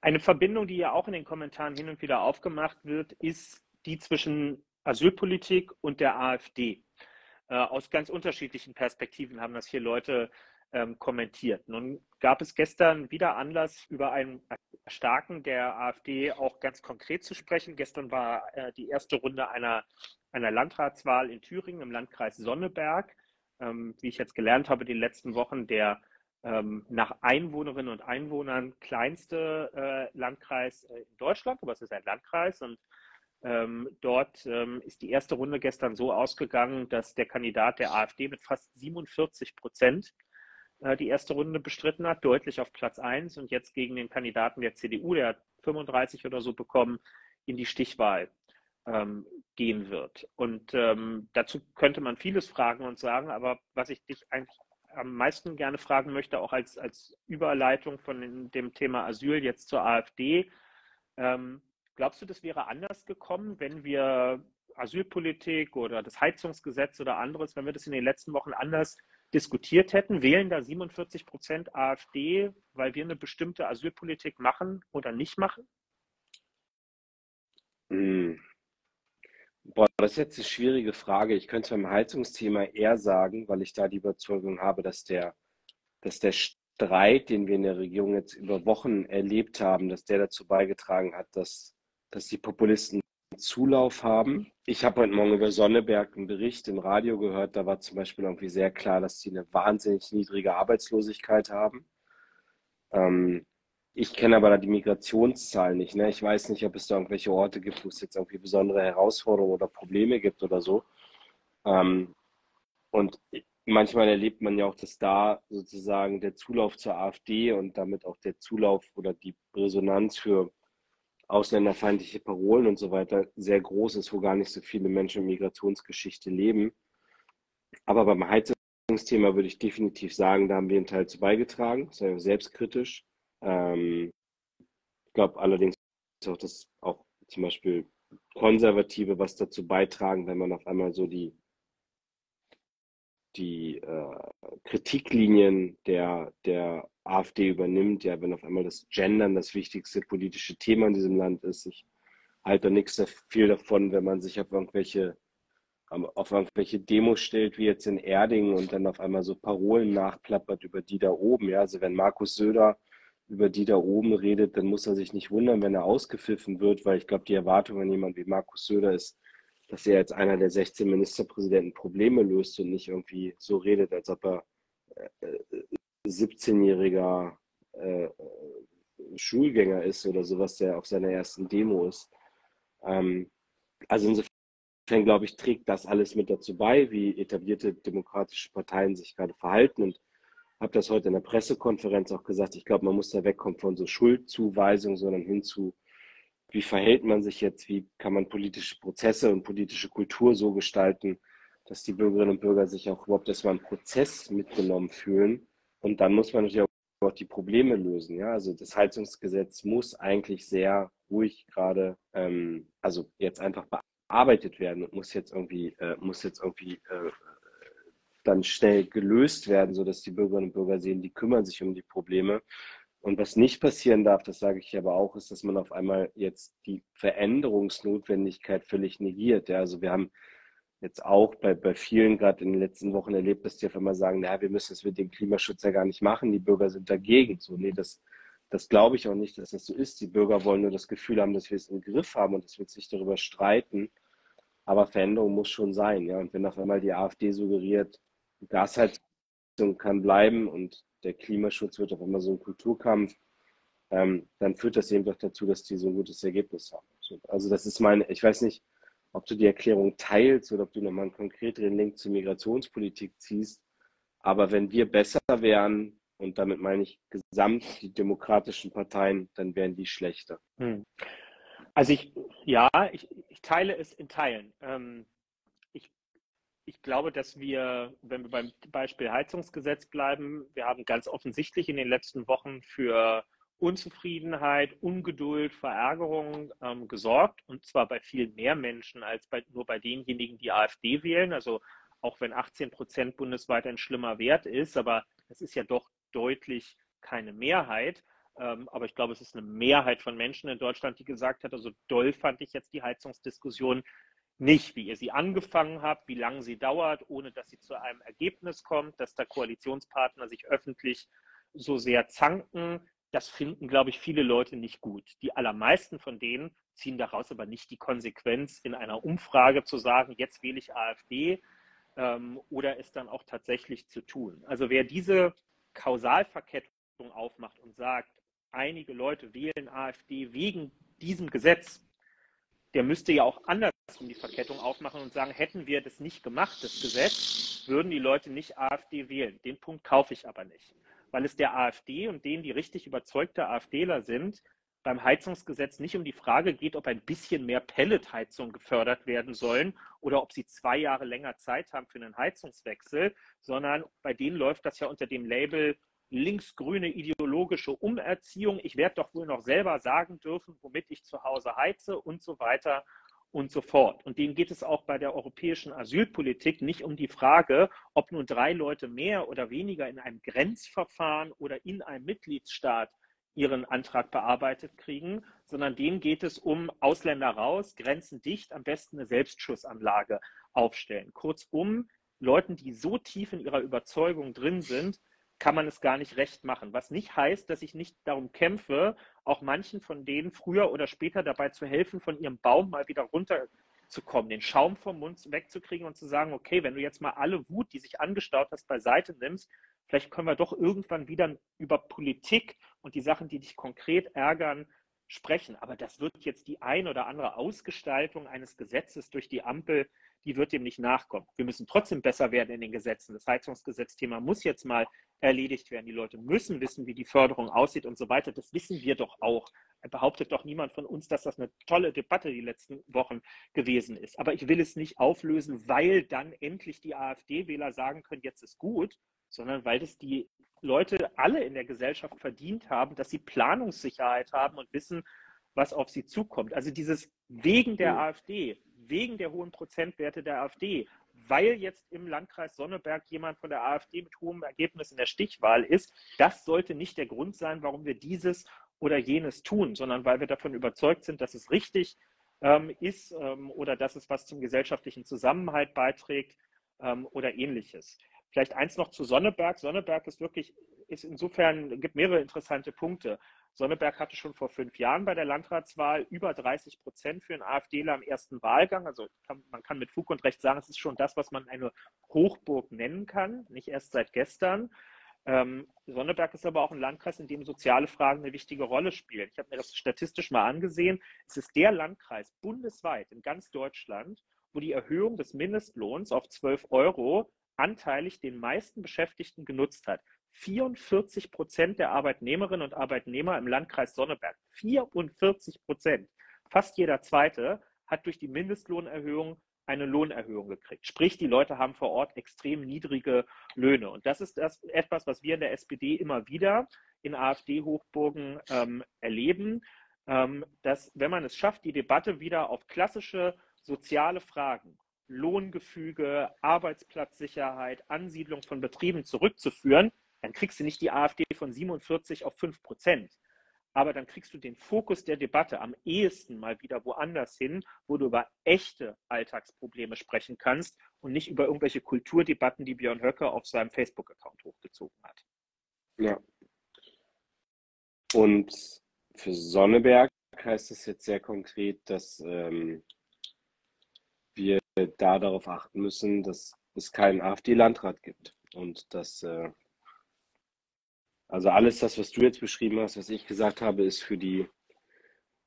Eine Verbindung, die ja auch in den Kommentaren hin und wieder aufgemacht wird, ist die zwischen Asylpolitik und der AfD. Äh, aus ganz unterschiedlichen Perspektiven haben das hier Leute ähm, kommentiert. Nun gab es gestern wieder Anlass, über ein Erstarken der AfD auch ganz konkret zu sprechen. Gestern war äh, die erste Runde einer, einer Landratswahl in Thüringen im Landkreis Sonneberg. Ähm, wie ich jetzt gelernt habe, die letzten Wochen der ähm, nach Einwohnerinnen und Einwohnern kleinste äh, Landkreis äh, in Deutschland, aber es ist ein Landkreis und ähm, dort ähm, ist die erste Runde gestern so ausgegangen, dass der Kandidat der AfD mit fast 47 Prozent die erste Runde bestritten hat, deutlich auf Platz 1 und jetzt gegen den Kandidaten der CDU, der hat 35 oder so bekommen, in die Stichwahl ähm, gehen wird. Und ähm, dazu könnte man vieles fragen und sagen, aber was ich dich eigentlich am meisten gerne fragen möchte, auch als, als Überleitung von dem Thema Asyl jetzt zur AfD, ähm, glaubst du, das wäre anders gekommen, wenn wir Asylpolitik oder das Heizungsgesetz oder anderes, wenn wir das in den letzten Wochen anders diskutiert hätten, wählen da 47 Prozent AfD, weil wir eine bestimmte Asylpolitik machen oder nicht machen? Hm. Boah, das ist jetzt eine schwierige Frage. Ich könnte beim Heizungsthema eher sagen, weil ich da die Überzeugung habe, dass der, dass der Streit, den wir in der Regierung jetzt über Wochen erlebt haben, dass der dazu beigetragen hat, dass, dass die Populisten Zulauf haben. Ich habe heute Morgen über Sonneberg einen Bericht im Radio gehört. Da war zum Beispiel irgendwie sehr klar, dass sie eine wahnsinnig niedrige Arbeitslosigkeit haben. Ähm, ich kenne aber da die Migrationszahlen nicht. Ne? Ich weiß nicht, ob es da irgendwelche Orte gibt, wo es jetzt irgendwie besondere Herausforderungen oder Probleme gibt oder so. Ähm, und manchmal erlebt man ja auch, dass da sozusagen der Zulauf zur AfD und damit auch der Zulauf oder die Resonanz für ausländerfeindliche Parolen und so weiter sehr groß ist, wo gar nicht so viele Menschen Migrationsgeschichte leben. Aber beim Heizungsthema würde ich definitiv sagen, da haben wir einen Teil zu beigetragen, sehr selbstkritisch. Ähm, ich glaube allerdings auch, dass auch zum Beispiel Konservative was dazu beitragen, wenn man auf einmal so die, die äh, Kritiklinien der, der AfD übernimmt, ja, wenn auf einmal das Gendern das wichtigste politische Thema in diesem Land ist. Ich halte nichts so viel davon, wenn man sich auf irgendwelche auf irgendwelche Demos stellt, wie jetzt in Erding und dann auf einmal so Parolen nachplappert über die da oben. Ja, also wenn Markus Söder über die da oben redet, dann muss er sich nicht wundern, wenn er ausgepfiffen wird, weil ich glaube, die Erwartung an jemanden wie Markus Söder ist, dass er als einer der 16 Ministerpräsidenten Probleme löst und nicht irgendwie so redet, als ob er äh, 17-jähriger äh, Schulgänger ist oder sowas, der auf seiner ersten Demo ist. Ähm, also insofern, glaube ich, trägt das alles mit dazu bei, wie etablierte demokratische Parteien sich gerade verhalten und habe das heute in der Pressekonferenz auch gesagt. Ich glaube, man muss da wegkommen von so Schuldzuweisungen, sondern hin zu, wie verhält man sich jetzt, wie kann man politische Prozesse und politische Kultur so gestalten, dass die Bürgerinnen und Bürger sich auch überhaupt erstmal im Prozess mitgenommen fühlen. Und dann muss man natürlich auch die Probleme lösen. Ja, also das Heizungsgesetz muss eigentlich sehr ruhig gerade, ähm, also jetzt einfach bearbeitet werden und muss jetzt irgendwie, äh, muss jetzt irgendwie äh, dann schnell gelöst werden, sodass die Bürgerinnen und Bürger sehen, die kümmern sich um die Probleme. Und was nicht passieren darf, das sage ich aber auch, ist, dass man auf einmal jetzt die Veränderungsnotwendigkeit völlig negiert. Ja, also wir haben jetzt auch bei, bei vielen gerade in den letzten Wochen erlebt, dass die auf einmal sagen, naja, wir müssen es mit dem Klimaschutz ja gar nicht machen, die Bürger sind dagegen. So, nee, das, das glaube ich auch nicht, dass das so ist. Die Bürger wollen nur das Gefühl haben, dass wir es im Griff haben und dass wir uns nicht darüber streiten. Aber Veränderung muss schon sein, ja. Und wenn auf einmal die AfD suggeriert, Gasheizung kann bleiben und der Klimaschutz wird auf einmal so ein Kulturkampf, ähm, dann führt das eben doch dazu, dass die so ein gutes Ergebnis haben. Also das ist meine, ich weiß nicht, ob du die Erklärung teilst oder ob du nochmal einen konkreteren Link zur Migrationspolitik ziehst. Aber wenn wir besser wären, und damit meine ich gesamt die demokratischen Parteien, dann wären die schlechter. Hm. Also ich, ja, ich, ich teile es in Teilen. Ähm, ich glaube, dass wir, wenn wir beim Beispiel Heizungsgesetz bleiben, wir haben ganz offensichtlich in den letzten Wochen für Unzufriedenheit, Ungeduld, Verärgerung ähm, gesorgt und zwar bei viel mehr Menschen als bei, nur bei denjenigen, die AfD wählen. Also auch wenn 18 Prozent bundesweit ein schlimmer Wert ist, aber es ist ja doch deutlich keine Mehrheit. Ähm, aber ich glaube, es ist eine Mehrheit von Menschen in Deutschland, die gesagt hat, also doll fand ich jetzt die Heizungsdiskussion nicht, wie ihr sie angefangen habt, wie lange sie dauert, ohne dass sie zu einem Ergebnis kommt, dass da Koalitionspartner sich öffentlich so sehr zanken. Das finden, glaube ich, viele Leute nicht gut. Die allermeisten von denen ziehen daraus aber nicht die Konsequenz, in einer Umfrage zu sagen, jetzt wähle ich AfD ähm, oder es dann auch tatsächlich zu tun. Also wer diese Kausalverkettung aufmacht und sagt, einige Leute wählen AfD wegen diesem Gesetz, der müsste ja auch andersrum die Verkettung aufmachen und sagen, hätten wir das nicht gemacht, das Gesetz, würden die Leute nicht AfD wählen. Den Punkt kaufe ich aber nicht, weil es der AfD und denen, die richtig überzeugte AfDler sind, beim Heizungsgesetz nicht um die Frage geht, ob ein bisschen mehr Pelletheizung gefördert werden sollen oder ob sie zwei Jahre länger Zeit haben für einen Heizungswechsel, sondern bei denen läuft das ja unter dem Label linksgrüne ideologische Umerziehung. Ich werde doch wohl noch selber sagen dürfen, womit ich zu Hause heize und so weiter und so fort. Und denen geht es auch bei der europäischen Asylpolitik nicht um die Frage, ob nun drei Leute mehr oder weniger in einem Grenzverfahren oder in einem Mitgliedsstaat ihren Antrag bearbeitet kriegen, sondern denen geht es um Ausländer raus, Grenzen dicht, am besten eine Selbstschussanlage aufstellen. Kurzum, Leuten, die so tief in ihrer Überzeugung drin sind, kann man es gar nicht recht machen. Was nicht heißt, dass ich nicht darum kämpfe, auch manchen von denen früher oder später dabei zu helfen, von ihrem Baum mal wieder runterzukommen, den Schaum vom Mund wegzukriegen und zu sagen, okay, wenn du jetzt mal alle Wut, die sich angestaut hast, beiseite nimmst, vielleicht können wir doch irgendwann wieder über Politik und die Sachen, die dich konkret ärgern, sprechen. Aber das wird jetzt die ein oder andere Ausgestaltung eines Gesetzes durch die Ampel die wird dem nicht nachkommen. Wir müssen trotzdem besser werden in den Gesetzen. Das Heizungsgesetzthema muss jetzt mal erledigt werden. Die Leute müssen wissen, wie die Förderung aussieht und so weiter. Das wissen wir doch auch behauptet doch niemand von uns, dass das eine tolle Debatte die letzten Wochen gewesen ist. Aber ich will es nicht auflösen, weil dann endlich die AfD-Wähler sagen können, jetzt ist gut, sondern weil das die Leute alle in der Gesellschaft verdient haben, dass sie Planungssicherheit haben und wissen, was auf sie zukommt. Also dieses wegen der ja. AfD, wegen der hohen Prozentwerte der AfD, weil jetzt im Landkreis Sonneberg jemand von der AfD mit hohem Ergebnis in der Stichwahl ist, das sollte nicht der Grund sein, warum wir dieses oder jenes tun, sondern weil wir davon überzeugt sind, dass es richtig ähm, ist ähm, oder dass es was zum gesellschaftlichen Zusammenhalt beiträgt ähm, oder ähnliches. Vielleicht eins noch zu Sonneberg. Sonneberg ist wirklich, ist insofern, gibt mehrere interessante Punkte. Sonneberg hatte schon vor fünf Jahren bei der Landratswahl über 30 Prozent für einen AfDler im ersten Wahlgang. Also kann, man kann mit Fug und Recht sagen, es ist schon das, was man eine Hochburg nennen kann, nicht erst seit gestern. Ähm, Sonneberg ist aber auch ein Landkreis, in dem soziale Fragen eine wichtige Rolle spielen. Ich habe mir das statistisch mal angesehen. Es ist der Landkreis bundesweit in ganz Deutschland, wo die Erhöhung des Mindestlohns auf 12 Euro anteilig den meisten Beschäftigten genutzt hat. 44 Prozent der Arbeitnehmerinnen und Arbeitnehmer im Landkreis Sonneberg, 44 Prozent, fast jeder zweite, hat durch die Mindestlohnerhöhung eine Lohnerhöhung gekriegt. Sprich, die Leute haben vor Ort extrem niedrige Löhne. Und das ist das etwas, was wir in der SPD immer wieder in AfD-Hochburgen ähm, erleben, ähm, dass wenn man es schafft, die Debatte wieder auf klassische soziale Fragen, Lohngefüge, Arbeitsplatzsicherheit, Ansiedlung von Betrieben zurückzuführen, dann kriegst du nicht die AfD von 47 auf 5 Prozent. Aber dann kriegst du den Fokus der Debatte am ehesten mal wieder woanders hin, wo du über echte Alltagsprobleme sprechen kannst und nicht über irgendwelche Kulturdebatten, die Björn Höcke auf seinem Facebook-Account hochgezogen hat. Ja. Und für Sonneberg heißt es jetzt sehr konkret, dass ähm, wir da darauf achten müssen, dass es keinen AfD-Landrat gibt und dass äh, also alles das, was du jetzt beschrieben hast, was ich gesagt habe, ist für die,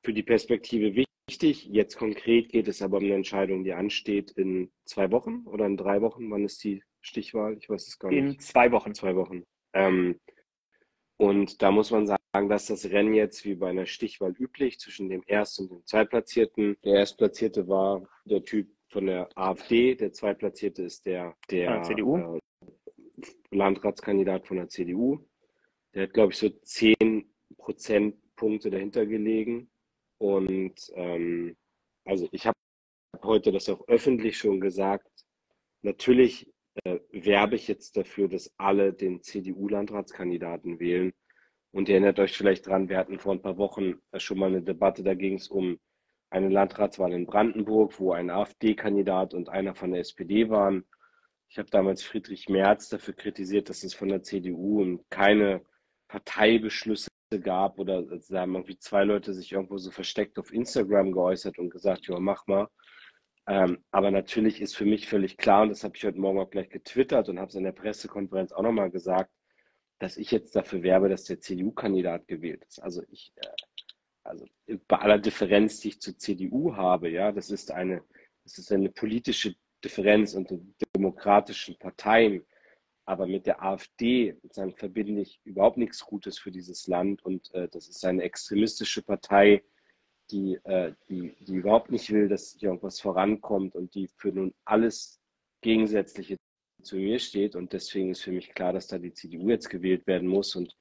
für die Perspektive wichtig. Jetzt konkret geht es aber um eine Entscheidung, die ansteht in zwei Wochen oder in drei Wochen. Wann ist die Stichwahl? Ich weiß es gar nicht. In zwei Wochen. Zwei Wochen. Ähm, und da muss man sagen, dass das Rennen jetzt wie bei einer Stichwahl üblich zwischen dem Erst- und dem Zweitplatzierten. Der Erstplatzierte war der Typ von der AfD, der Zweitplatzierte ist der, der CDU. Äh, Landratskandidat von der CDU. Der hat, glaube ich, so 10 Prozentpunkte dahinter gelegen. Und ähm, also ich habe heute das auch öffentlich schon gesagt. Natürlich äh, werbe ich jetzt dafür, dass alle den CDU-Landratskandidaten wählen. Und ihr erinnert euch vielleicht dran, wir hatten vor ein paar Wochen schon mal eine Debatte, da ging es um eine Landratswahl in Brandenburg, wo ein AfD-Kandidat und einer von der SPD waren. Ich habe damals Friedrich Merz dafür kritisiert, dass es von der CDU und keine Parteibeschlüsse gab oder da haben irgendwie zwei Leute sich irgendwo so versteckt auf Instagram geäußert und gesagt, ja, mach mal. Ähm, aber natürlich ist für mich völlig klar, und das habe ich heute Morgen auch gleich getwittert und habe es in der Pressekonferenz auch nochmal gesagt, dass ich jetzt dafür werbe, dass der CDU-Kandidat gewählt ist. Also ich, äh, also bei aller Differenz, die ich zur CDU habe, ja, das ist eine, das ist eine politische Differenz unter demokratischen Parteien. Aber mit der AfD sozusagen verbinde ich überhaupt nichts Gutes für dieses Land. Und äh, das ist eine extremistische Partei, die, äh, die, die überhaupt nicht will, dass hier irgendwas vorankommt und die für nun alles Gegensätzliche zu mir steht. Und deswegen ist für mich klar, dass da die CDU jetzt gewählt werden muss. Und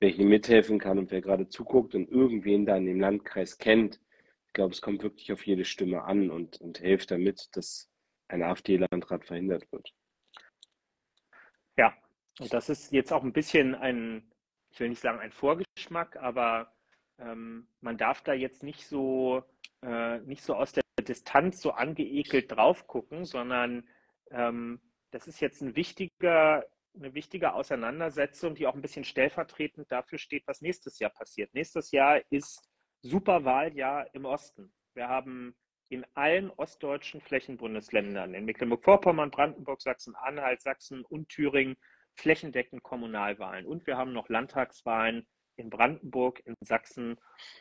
wer hier mithelfen kann und wer gerade zuguckt und irgendwen da in dem Landkreis kennt, ich glaube, es kommt wirklich auf jede Stimme an und, und hilft damit, dass ein AfD-Landrat verhindert wird. Und das ist jetzt auch ein bisschen ein, ich will nicht sagen ein Vorgeschmack, aber ähm, man darf da jetzt nicht so, äh, nicht so aus der Distanz so angeekelt drauf gucken, sondern ähm, das ist jetzt ein wichtiger, eine wichtige Auseinandersetzung, die auch ein bisschen stellvertretend dafür steht, was nächstes Jahr passiert. Nächstes Jahr ist Superwahljahr im Osten. Wir haben in allen ostdeutschen Flächenbundesländern, in Mecklenburg-Vorpommern, Brandenburg, Sachsen-Anhalt, Sachsen und Thüringen, flächendeckend Kommunalwahlen. Und wir haben noch Landtagswahlen in Brandenburg, in Sachsen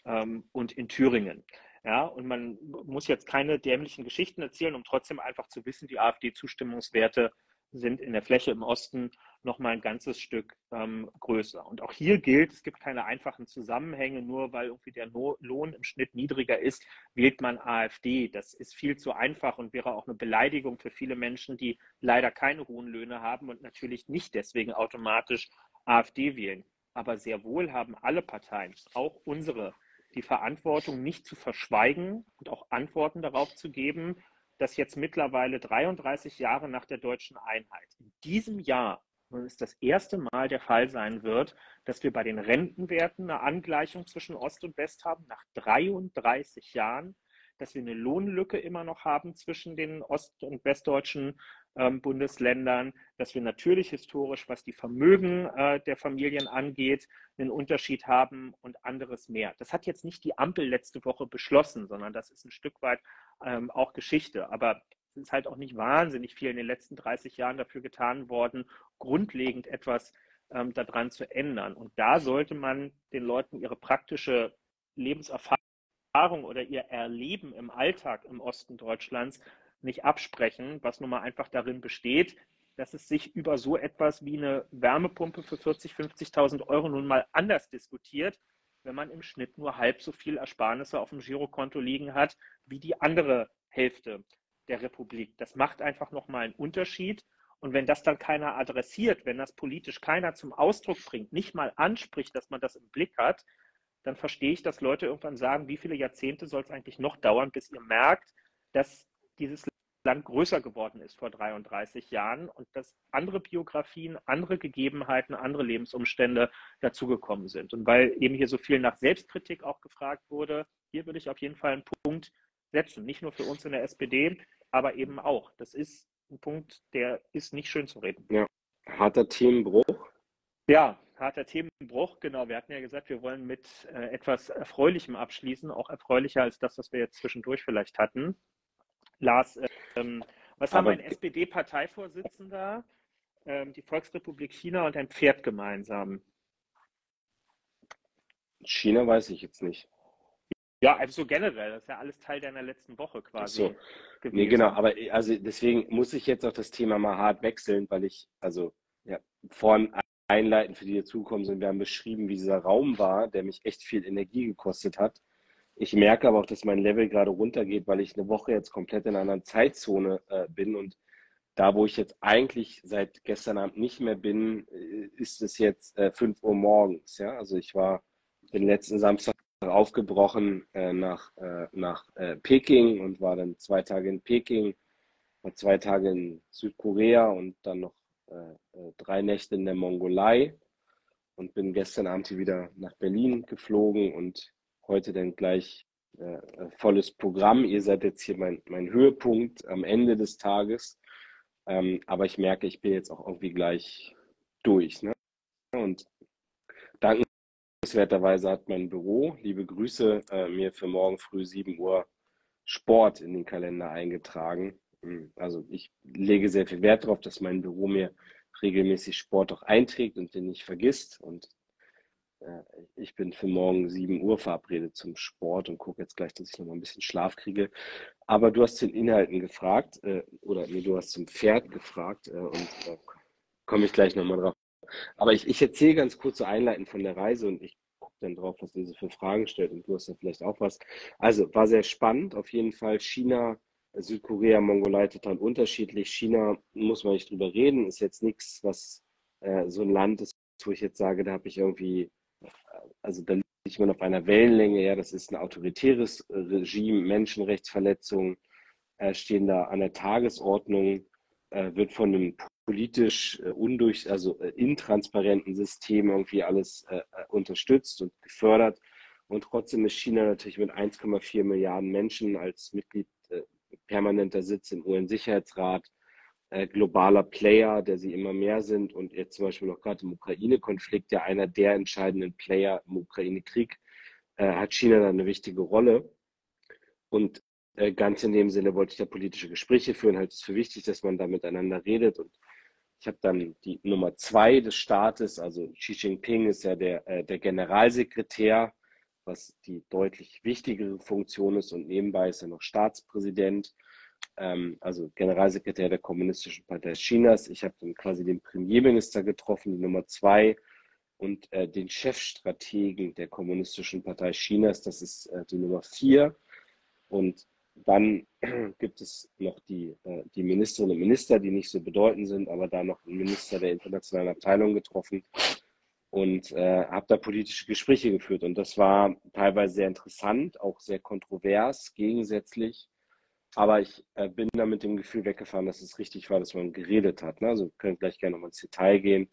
ähm, und in Thüringen. Ja, und man muss jetzt keine dämlichen Geschichten erzählen, um trotzdem einfach zu wissen, die AfD-Zustimmungswerte sind in der Fläche im Osten noch mal ein ganzes Stück ähm, größer. Und auch hier gilt, es gibt keine einfachen Zusammenhänge, nur weil irgendwie der no Lohn im Schnitt niedriger ist, wählt man AfD. Das ist viel zu einfach und wäre auch eine Beleidigung für viele Menschen, die leider keine hohen Löhne haben und natürlich nicht deswegen automatisch AfD wählen. Aber sehr wohl haben alle Parteien, auch unsere, die Verantwortung nicht zu verschweigen und auch Antworten darauf zu geben, dass jetzt mittlerweile 33 Jahre nach der deutschen Einheit in diesem Jahr es das erste Mal der Fall sein wird, dass wir bei den Rentenwerten eine Angleichung zwischen Ost und West haben, nach 33 Jahren, dass wir eine Lohnlücke immer noch haben zwischen den ost- und westdeutschen ähm, Bundesländern, dass wir natürlich historisch, was die Vermögen äh, der Familien angeht, einen Unterschied haben und anderes mehr. Das hat jetzt nicht die Ampel letzte Woche beschlossen, sondern das ist ein Stück weit ähm, auch Geschichte. Aber ist halt auch nicht wahnsinnig viel in den letzten 30 Jahren dafür getan worden, grundlegend etwas ähm, daran zu ändern. Und da sollte man den Leuten ihre praktische Lebenserfahrung oder ihr Erleben im Alltag im Osten Deutschlands nicht absprechen, was nun mal einfach darin besteht, dass es sich über so etwas wie eine Wärmepumpe für 40.000, 50.000 Euro nun mal anders diskutiert, wenn man im Schnitt nur halb so viel Ersparnisse auf dem Girokonto liegen hat wie die andere Hälfte der Republik. Das macht einfach nochmal einen Unterschied. Und wenn das dann keiner adressiert, wenn das politisch keiner zum Ausdruck bringt, nicht mal anspricht, dass man das im Blick hat, dann verstehe ich, dass Leute irgendwann sagen, wie viele Jahrzehnte soll es eigentlich noch dauern, bis ihr merkt, dass dieses Land größer geworden ist vor 33 Jahren und dass andere Biografien, andere Gegebenheiten, andere Lebensumstände dazugekommen sind. Und weil eben hier so viel nach Selbstkritik auch gefragt wurde, hier würde ich auf jeden Fall einen Punkt setzen. Nicht nur für uns in der SPD, aber eben auch. Das ist ein Punkt, der ist nicht schön zu reden. Ja, harter Themenbruch. Ja, harter Themenbruch, genau. Wir hatten ja gesagt, wir wollen mit äh, etwas Erfreulichem abschließen, auch erfreulicher als das, was wir jetzt zwischendurch vielleicht hatten. Lars, ähm, was Aber haben ein SPD-Parteivorsitzender, ähm, die Volksrepublik China und ein Pferd gemeinsam? China weiß ich jetzt nicht. Ja, also generell, das ist ja alles Teil deiner letzten Woche quasi. So. Nee, genau, aber also deswegen muss ich jetzt auch das Thema mal hart wechseln, weil ich, also ja, vorhin einleiten für die dazukommen sind, wir haben beschrieben, wie dieser Raum war, der mich echt viel Energie gekostet hat. Ich merke aber auch, dass mein Level gerade runtergeht, weil ich eine Woche jetzt komplett in einer anderen Zeitzone äh, bin und da, wo ich jetzt eigentlich seit gestern Abend nicht mehr bin, äh, ist es jetzt äh, 5 Uhr morgens. Ja, also ich war den letzten Samstag aufgebrochen äh, nach, äh, nach äh, Peking und war dann zwei Tage in Peking, war zwei Tage in Südkorea und dann noch äh, äh, drei Nächte in der Mongolei und bin gestern Abend hier wieder nach Berlin geflogen und heute dann gleich äh, volles Programm. Ihr seid jetzt hier mein, mein Höhepunkt am Ende des Tages. Ähm, aber ich merke, ich bin jetzt auch irgendwie gleich durch. Ne? Und danken Dankenswerterweise hat mein Büro, liebe Grüße, äh, mir für morgen früh 7 Uhr Sport in den Kalender eingetragen. Hm, also ich lege sehr viel Wert darauf, dass mein Büro mir regelmäßig Sport auch einträgt und den nicht vergisst. Und äh, ich bin für morgen 7 Uhr verabredet zum Sport und gucke jetzt gleich, dass ich noch mal ein bisschen Schlaf kriege. Aber du hast den Inhalten gefragt, äh, oder nee, du hast zum Pferd gefragt äh, und da komme ich gleich nochmal drauf aber ich, ich erzähle ganz kurz so einleitend von der Reise und ich gucke dann drauf, was so für Fragen stellt und du hast ja vielleicht auch was. Also war sehr spannend, auf jeden Fall. China, Südkorea, Mongolei total unterschiedlich. China muss man nicht drüber reden, ist jetzt nichts, was äh, so ein Land ist, wo ich jetzt sage, da habe ich irgendwie, also da liegt man auf einer Wellenlänge, ja, das ist ein autoritäres Regime, Menschenrechtsverletzungen äh, stehen da an der Tagesordnung, äh, wird von einem politisch äh, undurch, also äh, intransparenten System irgendwie alles äh, äh, unterstützt und gefördert. Und trotzdem ist China natürlich mit 1,4 Milliarden Menschen als Mitglied äh, permanenter Sitz im UN-Sicherheitsrat, äh, globaler Player, der sie immer mehr sind und jetzt zum Beispiel noch gerade im Ukraine-Konflikt ja einer der entscheidenden Player im Ukraine-Krieg, hat China da eine wichtige Rolle. Und ganz in dem Sinne wollte ich da politische Gespräche führen, halte es für wichtig, dass man da miteinander redet und ich habe dann die Nummer zwei des Staates, also Xi Jinping ist ja der, äh, der Generalsekretär, was die deutlich wichtigere Funktion ist und nebenbei ist er noch Staatspräsident. ähm, also Generalsekretär der Kommunistischen Partei Chinas. Ich habe dann quasi den Premierminister getroffen, die Nummer zwei, und äh, den Chefstrategen der Kommunistischen Partei Chinas, das ist äh, die Nummer vier. Und dann gibt es noch die, äh, die Ministerinnen und Minister, die nicht so bedeutend sind, aber da noch einen Minister der internationalen Abteilung getroffen und äh, habe da politische Gespräche geführt. Und das war teilweise sehr interessant, auch sehr kontrovers, gegensätzlich. Aber ich äh, bin da mit dem Gefühl weggefahren, dass es richtig war, dass man geredet hat. Ne? Also wir können gleich gerne nochmal ins Detail gehen.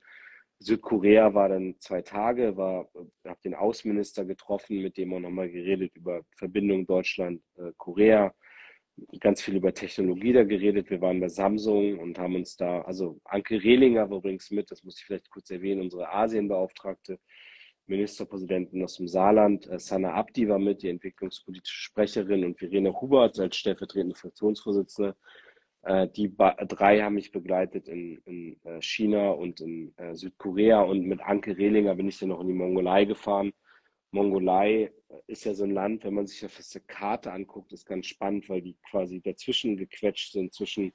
Südkorea war dann zwei Tage, war, habe den Außenminister getroffen, mit dem auch nochmal geredet über Verbindung Deutschland-Korea. Äh, ganz viel über Technologie da geredet. Wir waren bei Samsung und haben uns da, also Anke Rehlinger war übrigens mit, das muss ich vielleicht kurz erwähnen, unsere Asienbeauftragte, Ministerpräsidenten aus dem Saarland. Äh, Sana Abdi war mit, die entwicklungspolitische Sprecherin und Verena Hubert als stellvertretende Fraktionsvorsitzende. Äh, die drei haben mich begleitet in, in äh, China und in Südkorea und mit Anke Rehlinger bin ich dann noch in die Mongolei gefahren. Mongolei ist ja so ein Land, wenn man sich auf der Karte anguckt, ist ganz spannend, weil die quasi dazwischen gequetscht sind zwischen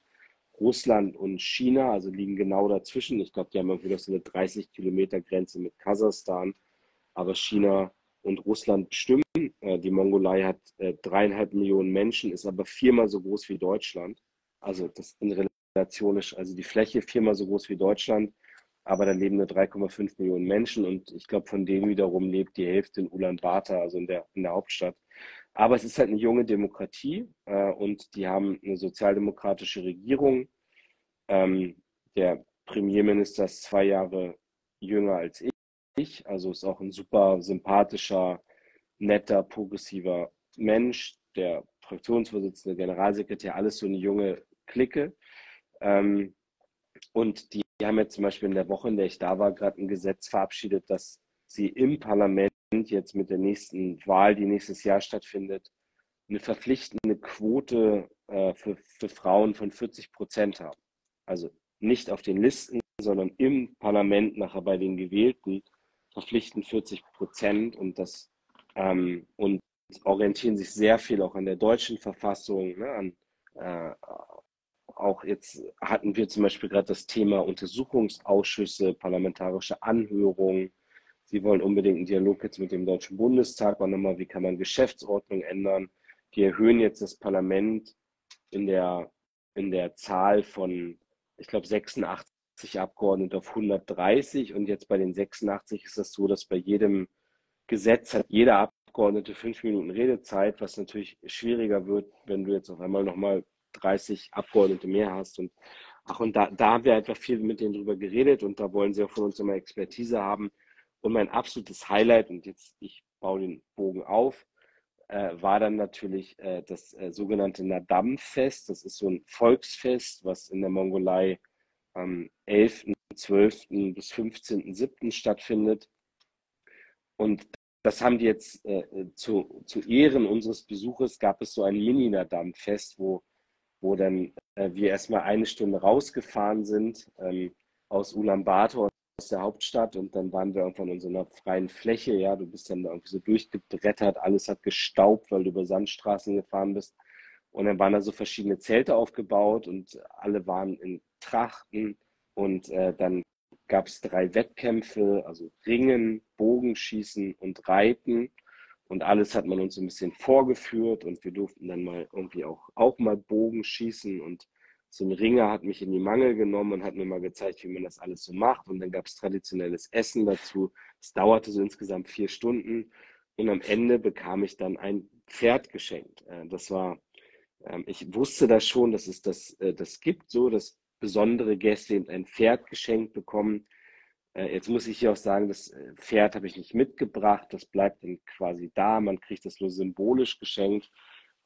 Russland und China, also liegen genau dazwischen. Ich glaube, die haben irgendwie noch so eine 30 Kilometer Grenze mit Kasachstan aber China und Russland bestimmen. Äh, die Mongolei hat äh, dreieinhalb Millionen Menschen, ist aber viermal so groß wie Deutschland. Also das in Relation ist, also die Fläche viermal so groß wie Deutschland, aber da leben nur 3,5 Millionen Menschen und ich glaube, von denen wiederum lebt die Hälfte in Ulaanbaatar, also in der, in der Hauptstadt. Aber es ist halt eine junge Demokratie äh, und die haben eine sozialdemokratische Regierung. Ähm, der Premierminister ist zwei Jahre jünger als ich ich. Also ist auch ein super sympathischer, netter, progressiver Mensch, der Fraktionsvorsitzende, Generalsekretär, alles so eine junge Clique. Ähm, und die haben jetzt zum Beispiel in der Woche, in der ich da war, gerade ein Gesetz verabschiedet, dass sie im Parlament jetzt mit der nächsten Wahl, die nächstes Jahr stattfindet, eine verpflichtende Quote äh, für, für Frauen von 40 Prozent haben. Also nicht auf den Listen, sondern im Parlament nachher bei den Gewählten verpflichten 40 Prozent und das ähm, und orientieren sich sehr viel auch an der deutschen Verfassung, ne, an äh, auch jetzt hatten wir zum Beispiel gerade das Thema Untersuchungsausschüsse, parlamentarische Anhörungen. Sie wollen unbedingt einen Dialog jetzt mit dem Deutschen Bundestag, auch nochmal, wie kann man Geschäftsordnung ändern. Die erhöhen jetzt das Parlament in der, in der Zahl von, ich glaube, 86 Abgeordnete auf 130 und jetzt bei den 86 ist es so, dass bei jedem Gesetz hat jeder Abgeordnete fünf Minuten Redezeit, was natürlich schwieriger wird, wenn du jetzt auf einmal nochmal 30 Abgeordnete mehr hast. Und ach, und da, da haben wir einfach viel mit denen drüber geredet und da wollen sie auch von uns immer Expertise haben. Und mein absolutes Highlight, und jetzt ich baue den Bogen auf, äh, war dann natürlich äh, das äh, sogenannte Nadam-Fest. Das ist so ein Volksfest, was in der Mongolei am 11.12. bis 15.07. stattfindet. Und das haben die jetzt äh, zu, zu Ehren unseres Besuches gab es so ein Mini-Nadam-Fest, wo, wo dann äh, wir erstmal eine Stunde rausgefahren sind ähm, aus Ulaanbaatar, aus der Hauptstadt und dann waren wir irgendwann in so einer freien Fläche, ja, du bist dann irgendwie so durchgebrettert, alles hat gestaubt, weil du über Sandstraßen gefahren bist. Und dann waren da so verschiedene Zelte aufgebaut und alle waren in Trachten. Und äh, dann gab es drei Wettkämpfe, also Ringen, Bogenschießen und Reiten. Und alles hat man uns so ein bisschen vorgeführt und wir durften dann mal irgendwie auch, auch mal Bogen schießen. Und so ein Ringer hat mich in die Mangel genommen und hat mir mal gezeigt, wie man das alles so macht. Und dann gab es traditionelles Essen dazu. Es dauerte so insgesamt vier Stunden. Und am Ende bekam ich dann ein Pferd geschenkt. Äh, das war ähm, ich wusste das schon, dass es das, äh, das gibt, so, dass besondere Gäste eben ein Pferd geschenkt bekommen. Äh, jetzt muss ich hier auch sagen, das äh, Pferd habe ich nicht mitgebracht, das bleibt dann quasi da, man kriegt das nur symbolisch geschenkt.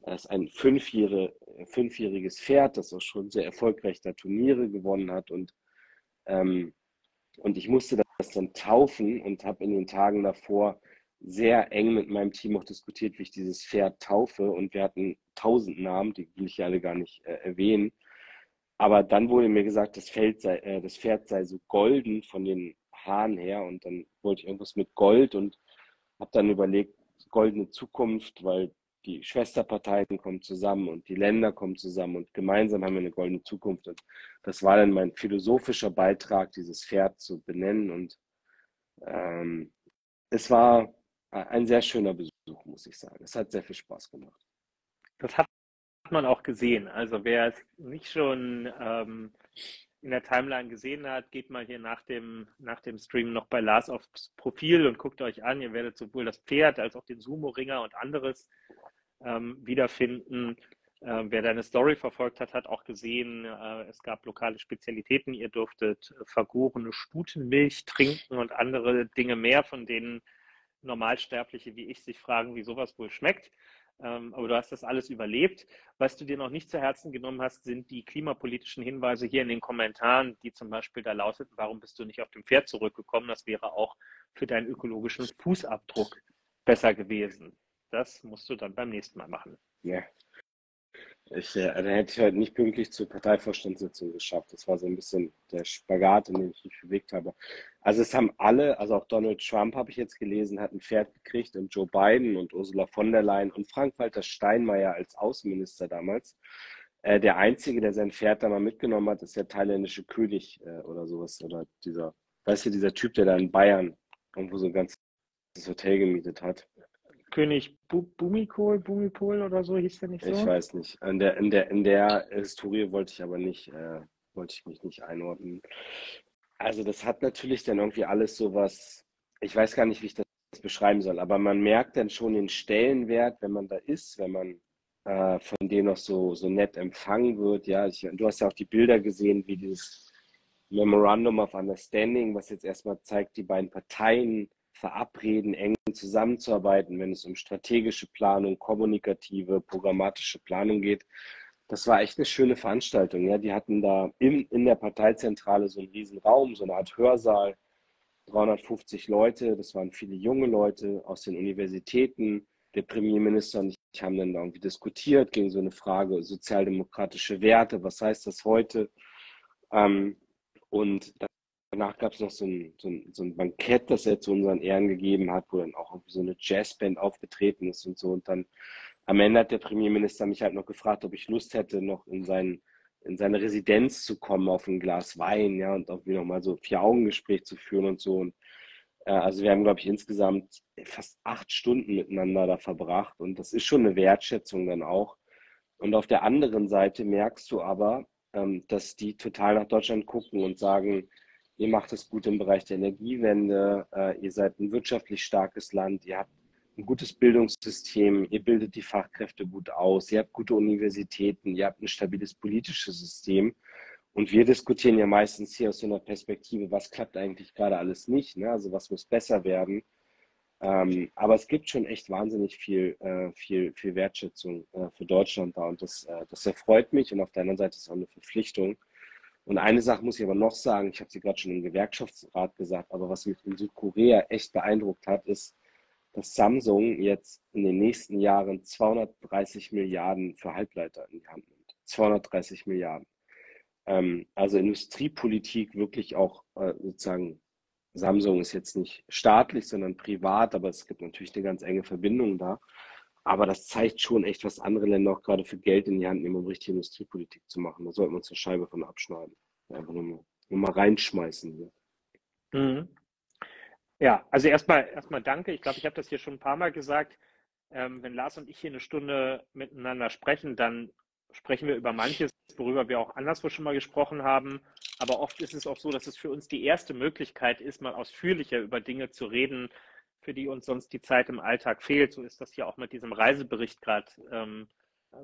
Das ist ein fünfjährige, fünfjähriges Pferd, das auch schon sehr erfolgreich da Turniere gewonnen hat und, ähm, und ich musste das dann taufen und habe in den Tagen davor sehr eng mit meinem Team auch diskutiert, wie ich dieses Pferd taufe. Und wir hatten tausend Namen, die will ich alle gar nicht äh, erwähnen. Aber dann wurde mir gesagt, das, sei, äh, das Pferd sei so golden von den Haaren her. Und dann wollte ich irgendwas mit Gold und habe dann überlegt, goldene Zukunft, weil die Schwesterparteien kommen zusammen und die Länder kommen zusammen und gemeinsam haben wir eine goldene Zukunft. Und das war dann mein philosophischer Beitrag, dieses Pferd zu benennen. Und ähm, es war ein sehr schöner Besuch, muss ich sagen. Es hat sehr viel Spaß gemacht. Das hat man auch gesehen. Also wer es nicht schon ähm, in der Timeline gesehen hat, geht mal hier nach dem, nach dem Stream noch bei Lars aufs Profil und guckt euch an. Ihr werdet sowohl das Pferd als auch den Sumo-Ringer und anderes ähm, wiederfinden. Äh, wer deine Story verfolgt hat, hat auch gesehen, äh, es gab lokale Spezialitäten. Ihr durftet vergorene Stutenmilch trinken und andere Dinge mehr, von denen Normalsterbliche wie ich sich fragen, wie sowas wohl schmeckt. Ähm, aber du hast das alles überlebt. Was du dir noch nicht zu Herzen genommen hast, sind die klimapolitischen Hinweise hier in den Kommentaren, die zum Beispiel da lauteten, warum bist du nicht auf dem Pferd zurückgekommen? Das wäre auch für deinen ökologischen Fußabdruck besser gewesen. Das musst du dann beim nächsten Mal machen. Ja, ich, äh, dann hätte ich halt nicht pünktlich zur Parteivorstandssitzung geschafft. Das war so ein bisschen der Spagat, in dem ich mich bewegt habe. Also es haben alle, also auch Donald Trump habe ich jetzt gelesen, hat ein Pferd gekriegt und Joe Biden und Ursula von der Leyen und Frank-Walter Steinmeier als Außenminister damals. Äh, der Einzige, der sein Pferd da mal mitgenommen hat, ist der thailändische König äh, oder sowas. Oder dieser, weißt du, dieser Typ, der da in Bayern irgendwo so ein ganzes Hotel gemietet hat. König Bumikol, Bumipol oder so hieß der nicht so? Ich weiß nicht. In der, in der, in der Historie wollte ich aber nicht, äh, wollte ich mich nicht einordnen. Also das hat natürlich dann irgendwie alles so was, ich weiß gar nicht, wie ich das beschreiben soll, aber man merkt dann schon den Stellenwert, wenn man da ist, wenn man äh, von dem noch so, so nett empfangen wird. Ja, ich, du hast ja auch die Bilder gesehen, wie dieses Memorandum of Understanding, was jetzt erstmal zeigt, die beiden Parteien verabreden, eng zusammenzuarbeiten, wenn es um strategische Planung, kommunikative, programmatische Planung geht. Das war echt eine schöne Veranstaltung. Ja. Die hatten da in, in der Parteizentrale so einen riesen Raum, so eine Art Hörsaal, 350 Leute, das waren viele junge Leute aus den Universitäten. Der Premierminister und ich haben dann irgendwie diskutiert gegen so eine Frage sozialdemokratische Werte, was heißt das heute? Ähm, und Danach gab es noch so ein, so, ein, so ein Bankett, das er zu unseren Ehren gegeben hat, wo dann auch so eine Jazzband aufgetreten ist und so. Und dann am Ende hat der Premierminister mich halt noch gefragt, ob ich Lust hätte, noch in, sein, in seine Residenz zu kommen auf ein Glas Wein, ja, und irgendwie nochmal so Vier-Augen-Gespräch zu führen und so. Und, äh, also wir haben, glaube ich, insgesamt fast acht Stunden miteinander da verbracht. Und das ist schon eine Wertschätzung dann auch. Und auf der anderen Seite merkst du aber, ähm, dass die total nach Deutschland gucken und sagen, ihr macht es gut im Bereich der Energiewende, äh, ihr seid ein wirtschaftlich starkes Land, ihr habt ein gutes Bildungssystem, ihr bildet die Fachkräfte gut aus, ihr habt gute Universitäten, ihr habt ein stabiles politisches System. Und wir diskutieren ja meistens hier aus so einer Perspektive, was klappt eigentlich gerade alles nicht, ne? also was muss besser werden. Ähm, aber es gibt schon echt wahnsinnig viel, äh, viel, viel Wertschätzung äh, für Deutschland da und das, äh, das erfreut mich und auf der anderen Seite ist es auch eine Verpflichtung. Und eine Sache muss ich aber noch sagen, ich habe sie gerade schon im Gewerkschaftsrat gesagt, aber was mich in Südkorea echt beeindruckt hat, ist, dass Samsung jetzt in den nächsten Jahren 230 Milliarden für Halbleiter in die Hand nimmt. 230 Milliarden. Ähm, also Industriepolitik wirklich auch äh, sozusagen, Samsung ist jetzt nicht staatlich, sondern privat, aber es gibt natürlich eine ganz enge Verbindung da. Aber das zeigt schon echt, was andere Länder auch gerade für Geld in die Hand nehmen, um richtige Industriepolitik zu machen. Da sollten wir uns eine Scheibe von abschneiden. Einfach nur mal, nur mal reinschmeißen. Hier. Mhm. Ja, also erstmal erstmal danke. Ich glaube, ich habe das hier schon ein paar Mal gesagt. Ähm, wenn Lars und ich hier eine Stunde miteinander sprechen, dann sprechen wir über manches, worüber wir auch anderswo schon mal gesprochen haben. Aber oft ist es auch so, dass es für uns die erste Möglichkeit ist, mal ausführlicher über Dinge zu reden, für die uns sonst die Zeit im Alltag fehlt. So ist das hier auch mit diesem Reisebericht gerade ähm,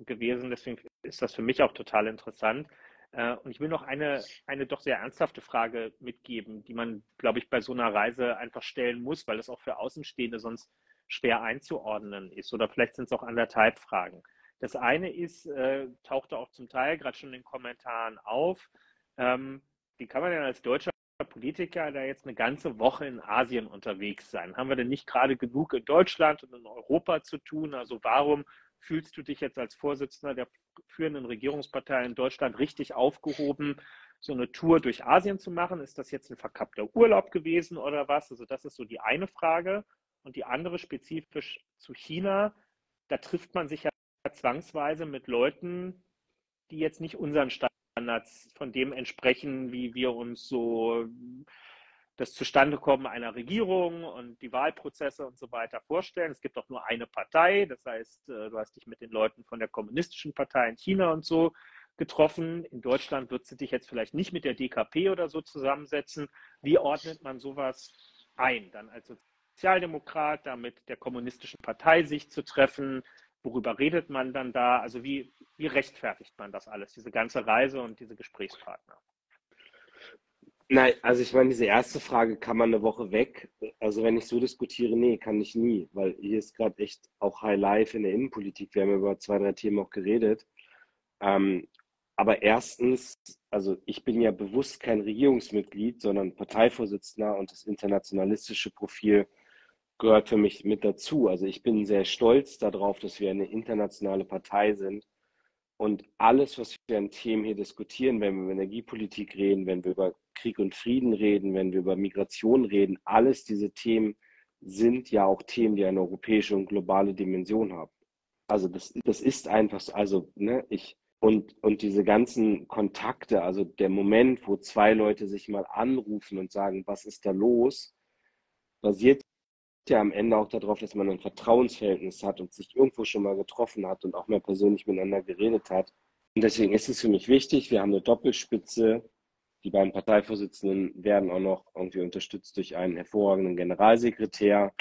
gewesen. Deswegen ist das für mich auch total interessant. Äh, und ich will noch eine, eine doch sehr ernsthafte Frage mitgeben, die man, glaube ich, bei so einer Reise einfach stellen muss, weil es auch für Außenstehende sonst schwer einzuordnen ist. Oder vielleicht sind es auch anderthalb Fragen. Das eine ist, äh, tauchte auch zum Teil gerade schon in den Kommentaren auf, ähm, wie kann man denn als Deutscher Politiker da jetzt eine ganze Woche in Asien unterwegs sein? Haben wir denn nicht gerade genug in Deutschland und in Europa zu tun? Also warum fühlst du dich jetzt als Vorsitzender der führenden Regierungspartei in Deutschland richtig aufgehoben, so eine Tour durch Asien zu machen? Ist das jetzt ein verkappter Urlaub gewesen oder was? Also das ist so die eine Frage. Und die andere spezifisch zu China. da trifft man sich ja zwangsweise mit Leuten, die jetzt nicht unseren Standards von dem entsprechen, wie wir uns so das Zustandekommen einer Regierung und die Wahlprozesse und so weiter vorstellen. Es gibt doch nur eine Partei, das heißt, äh, du hast dich mit den Leuten von der kommunistischen Partei in China und so getroffen. In Deutschland wird sie dich jetzt vielleicht nicht mit der DKP oder so zusammensetzen. Wie ordnet man sowas ein? Dann als Sozialdemokrat, da mit der kommunistischen Partei sich zu treffen, worüber redet man dann da? Also wie, wie rechtfertigt man das alles, diese ganze Reise und diese Gesprächspartner? Nein, also ich meine, diese erste Frage, kann man eine Woche weg? Also wenn ich so diskutiere, nee, kann ich nie, weil hier ist gerade echt auch High Life in der Innenpolitik. Wir haben über zwei, drei Themen auch geredet. Ähm, aber erstens, also ich bin ja bewusst kein Regierungsmitglied, sondern Parteivorsitzender und das internationalistische Profil gehört für mich mit dazu. Also ich bin sehr stolz darauf, dass wir eine internationale Partei sind und alles, was wir an Themen hier diskutieren, wenn wir über Energiepolitik reden, wenn wir über Krieg und Frieden reden, wenn wir über Migration reden, alles diese Themen sind ja auch Themen, die eine europäische und globale Dimension haben. Also das, das ist einfach so, also ne, ich und, und diese ganzen Kontakte, also der Moment, wo zwei Leute sich mal anrufen und sagen, was ist da los, basiert ja am Ende auch darauf, dass man ein Vertrauensverhältnis hat und sich irgendwo schon mal getroffen hat und auch mal persönlich miteinander geredet hat. Und deswegen ist es für mich wichtig, wir haben eine Doppelspitze. Die beiden Parteivorsitzenden werden auch noch irgendwie unterstützt durch einen hervorragenden Generalsekretär.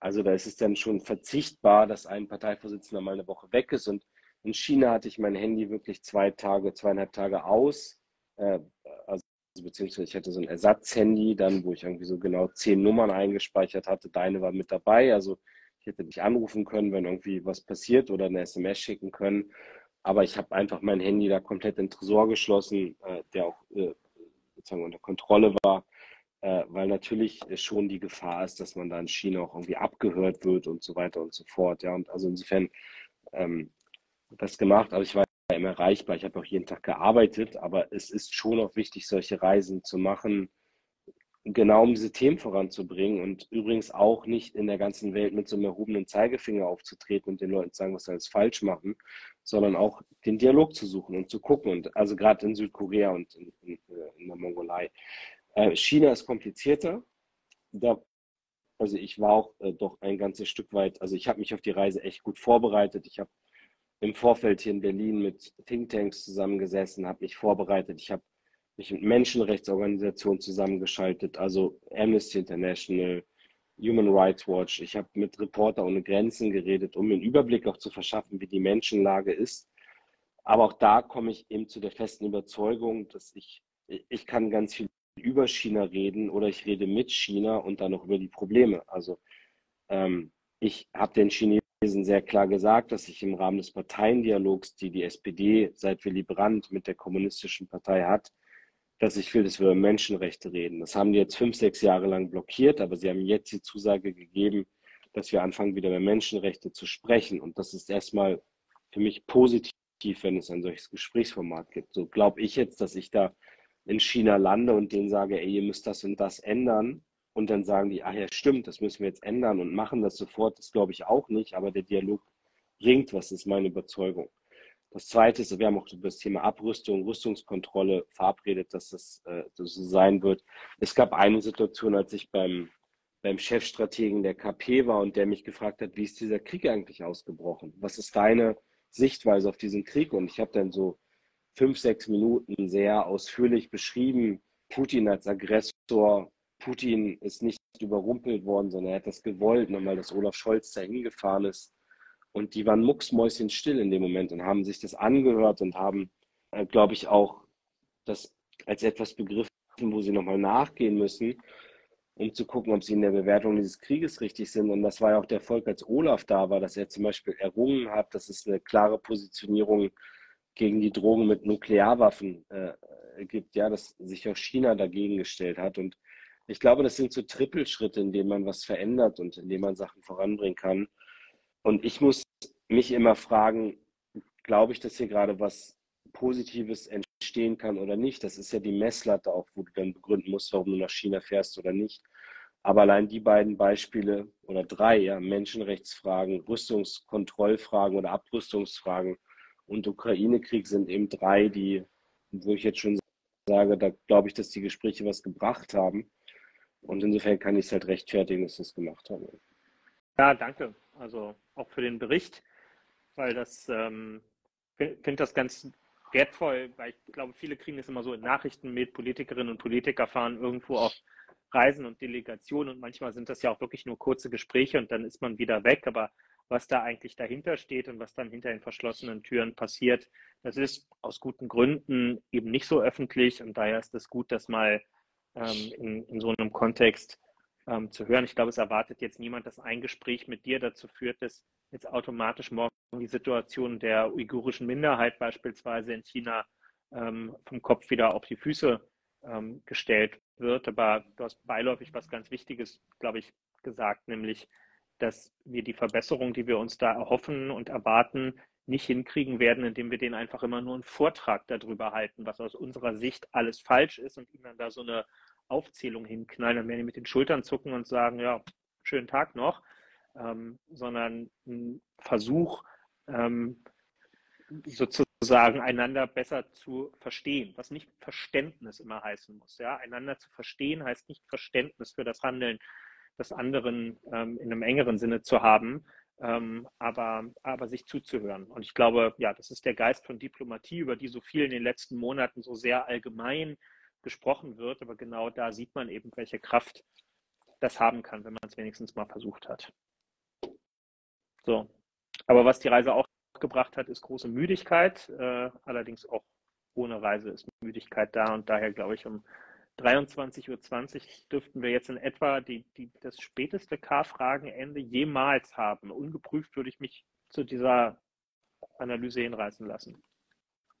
Also da ist es dann schon verzichtbar, dass ein Parteivorsitzender mal eine Woche weg ist. Und in China hatte ich mein Handy wirklich zwei Tage, zweieinhalb Tage aus. Äh, also beziehungsweise ich hatte so ein Ersatzhandy dann, wo ich irgendwie so genau zehn Nummern eingespeichert hatte. Deine war mit dabei. Also ich hätte dich anrufen können, wenn irgendwie was passiert oder eine SMS schicken können. Aber ich habe einfach mein Handy da komplett in den Tresor geschlossen, äh, der auch äh, sozusagen unter Kontrolle war, äh, weil natürlich schon die Gefahr ist, dass man da in China auch irgendwie abgehört wird und so weiter und so fort. Ja, und also insofern ähm, das gemacht. Aber ich war immer erreichbar. Ich habe auch jeden Tag gearbeitet, aber es ist schon auch wichtig, solche Reisen zu machen, genau um diese Themen voranzubringen und übrigens auch nicht in der ganzen Welt mit so einem erhobenen Zeigefinger aufzutreten und den Leuten zu sagen, was sie alles falsch machen, sondern auch den Dialog zu suchen und zu gucken. Und also gerade in Südkorea und in, in, in der Mongolei. Äh, China ist komplizierter. Da, also ich war auch äh, doch ein ganzes Stück weit, also ich habe mich auf die Reise echt gut vorbereitet. Ich habe im Vorfeld hier in Berlin mit Thinktanks zusammengesessen, habe mich vorbereitet. Ich habe mich mit Menschenrechtsorganisationen zusammengeschaltet, also Amnesty International, Human Rights Watch. Ich habe mit Reporter ohne Grenzen geredet, um einen Überblick auch zu verschaffen, wie die Menschenlage ist. Aber auch da komme ich eben zu der festen Überzeugung, dass ich, ich kann ganz viel über China reden oder ich rede mit China und dann noch über die Probleme. Also ähm, ich habe den Chinesen sehr klar gesagt, dass ich im Rahmen des Parteiendialogs, die die SPD seit Willy Brandt mit der kommunistischen Partei hat, dass ich will, dass wir über Menschenrechte reden. Das haben die jetzt fünf, sechs Jahre lang blockiert, aber sie haben jetzt die Zusage gegeben, dass wir anfangen, wieder über Menschenrechte zu sprechen. Und das ist erstmal für mich positiv, wenn es ein solches Gesprächsformat gibt. So glaube ich jetzt, dass ich da in China lande und denen sage, ey, ihr müsst das und das ändern und dann sagen die, ach ja, stimmt, das müssen wir jetzt ändern und machen das sofort. Das glaube ich auch nicht, aber der Dialog bringt was, ist meine Überzeugung. Das Zweite ist, wir haben auch über das Thema Abrüstung, Rüstungskontrolle verabredet, dass das, äh, so sein wird. Es gab eine Situation, als ich beim, beim Chefstrategen der KP war und der mich gefragt hat, wie ist dieser Krieg eigentlich ausgebrochen? Was ist deine Sichtweise auf diesen Krieg? Und ich habe dann so fünf, sechs Minuten sehr ausführlich beschrieben, Putin als Aggressor, Putin ist nicht überrumpelt worden, sondern er hat das gewollt, nochmal, dass Olaf Scholz da hingefahren ist. Und die waren mucksmäuschenstill in dem Moment und haben sich das angehört und haben, äh, glaube ich, auch das als etwas begriffen, wo sie nochmal nachgehen müssen, um zu gucken, ob sie in der Bewertung dieses Krieges richtig sind. Und das war ja auch der Erfolg, als Olaf da war, dass er zum Beispiel errungen hat, dass es eine klare Positionierung gegen die Drogen mit Nuklearwaffen äh, gibt, ja, dass sich auch China dagegen gestellt hat. Und ich glaube, das sind so Trippelschritte, in denen man was verändert und in denen man Sachen voranbringen kann. Und ich muss mich immer fragen, glaube ich, dass hier gerade was Positives entstehen kann oder nicht? Das ist ja die Messlatte auch, wo du dann begründen musst, warum du nach China fährst oder nicht. Aber allein die beiden Beispiele oder drei, ja, Menschenrechtsfragen, Rüstungskontrollfragen oder Abrüstungsfragen und Ukraine-Krieg sind eben drei, die, wo ich jetzt schon sage, da glaube ich, dass die Gespräche was gebracht haben. Und insofern kann ich es halt rechtfertigen, dass sie es gemacht haben. Ja, danke. Also auch für den Bericht, weil das ähm, finde das ganz wertvoll, weil ich glaube, viele kriegen es immer so in Nachrichten mit, Politikerinnen und Politiker fahren irgendwo auf Reisen und Delegationen und manchmal sind das ja auch wirklich nur kurze Gespräche und dann ist man wieder weg. Aber was da eigentlich dahinter steht und was dann hinter den verschlossenen Türen passiert, das ist aus guten Gründen eben nicht so öffentlich und daher ist es gut, das mal ähm, in, in so einem Kontext ähm, zu hören. Ich glaube, es erwartet jetzt niemand, dass ein Gespräch mit dir dazu führt, dass jetzt automatisch morgen die Situation der uigurischen Minderheit beispielsweise in China ähm, vom Kopf wieder auf die Füße ähm, gestellt wird. Aber du hast beiläufig was ganz Wichtiges, glaube ich, gesagt, nämlich, dass wir die Verbesserung, die wir uns da erhoffen und erwarten, nicht hinkriegen werden, indem wir denen einfach immer nur einen Vortrag darüber halten, was aus unserer Sicht alles falsch ist und ihnen dann da so eine Aufzählung hinknallen, dann werden die mit den Schultern zucken und sagen, ja, schönen Tag noch, ähm, sondern ein Versuch, ähm, sozusagen einander besser zu verstehen, was nicht Verständnis immer heißen muss. Ja? Einander zu verstehen heißt nicht Verständnis für das Handeln des anderen ähm, in einem engeren Sinne zu haben, ähm, aber, aber sich zuzuhören. Und ich glaube, ja, das ist der Geist von Diplomatie, über die so viel in den letzten Monaten so sehr allgemein gesprochen wird. Aber genau da sieht man eben, welche Kraft das haben kann, wenn man es wenigstens mal versucht hat. So. Aber was die Reise auch gebracht hat, ist große Müdigkeit. Äh, allerdings auch ohne Reise ist Müdigkeit da und daher glaube ich um 23.20 Uhr dürften wir jetzt in etwa die, die, das späteste K-Fragenende jemals haben. Ungeprüft würde ich mich zu dieser Analyse hinreißen lassen.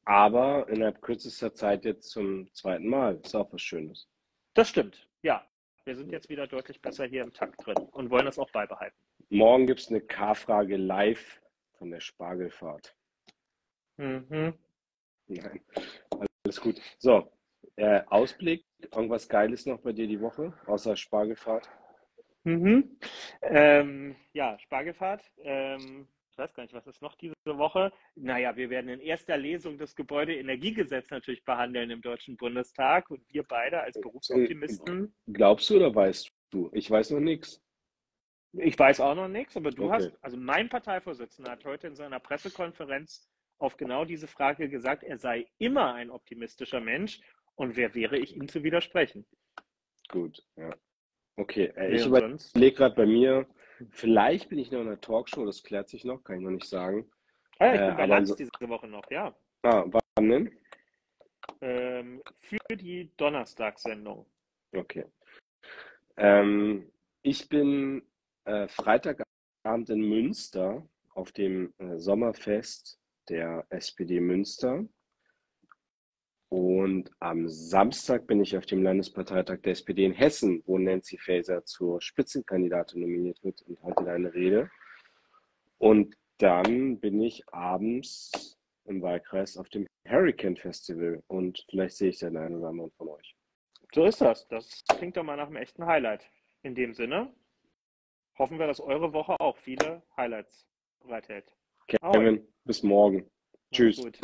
Aber innerhalb kürzester Zeit jetzt zum zweiten Mal. Ist auch was Schönes. Das stimmt, ja. Wir sind jetzt wieder deutlich besser hier im Takt drin und wollen das auch beibehalten. Morgen gibt es eine K-Frage live von der Spargelfahrt. Mhm. Nein, alles gut. So, äh, Ausblick, irgendwas Geiles noch bei dir die Woche, außer Spargelfahrt? Mhm. Ähm, ja, Spargelfahrt. Ähm, ich weiß gar nicht, was ist noch diese Woche? Naja, wir werden in erster Lesung das Gebäudeenergiegesetz natürlich behandeln im Deutschen Bundestag und wir beide als Berufsoptimisten. Glaubst du oder weißt du? Ich weiß noch nichts. Ich weiß auch noch nichts, aber du okay. hast, also mein Parteivorsitzender hat heute in seiner Pressekonferenz auf genau diese Frage gesagt, er sei immer ein optimistischer Mensch und wer wäre ich, ihm zu widersprechen? Gut, ja. Okay, äh, ich überlege gerade bei mir, vielleicht bin ich noch in einer Talkshow, das klärt sich noch, kann ich noch nicht sagen. Ah, ja, ich bin äh, bei Lanz so... diese Woche noch, ja. Ah, wann denn? Ähm, für die Donnerstagssendung. Okay. Ähm, ich bin äh, Freitagabend in Münster auf dem äh, Sommerfest der SPD Münster. Und am Samstag bin ich auf dem Landesparteitag der SPD in Hessen, wo Nancy Faeser zur Spitzenkandidatin nominiert wird und halte eine Rede. Und dann bin ich abends im Wahlkreis auf dem Hurricane Festival und vielleicht sehe ich den einen oder anderen von euch. So ist das. Das klingt doch mal nach einem echten Highlight. In dem Sinne hoffen wir, dass eure Woche auch viele Highlights bereithält. Kevin, bis morgen. Tschüss. Gut.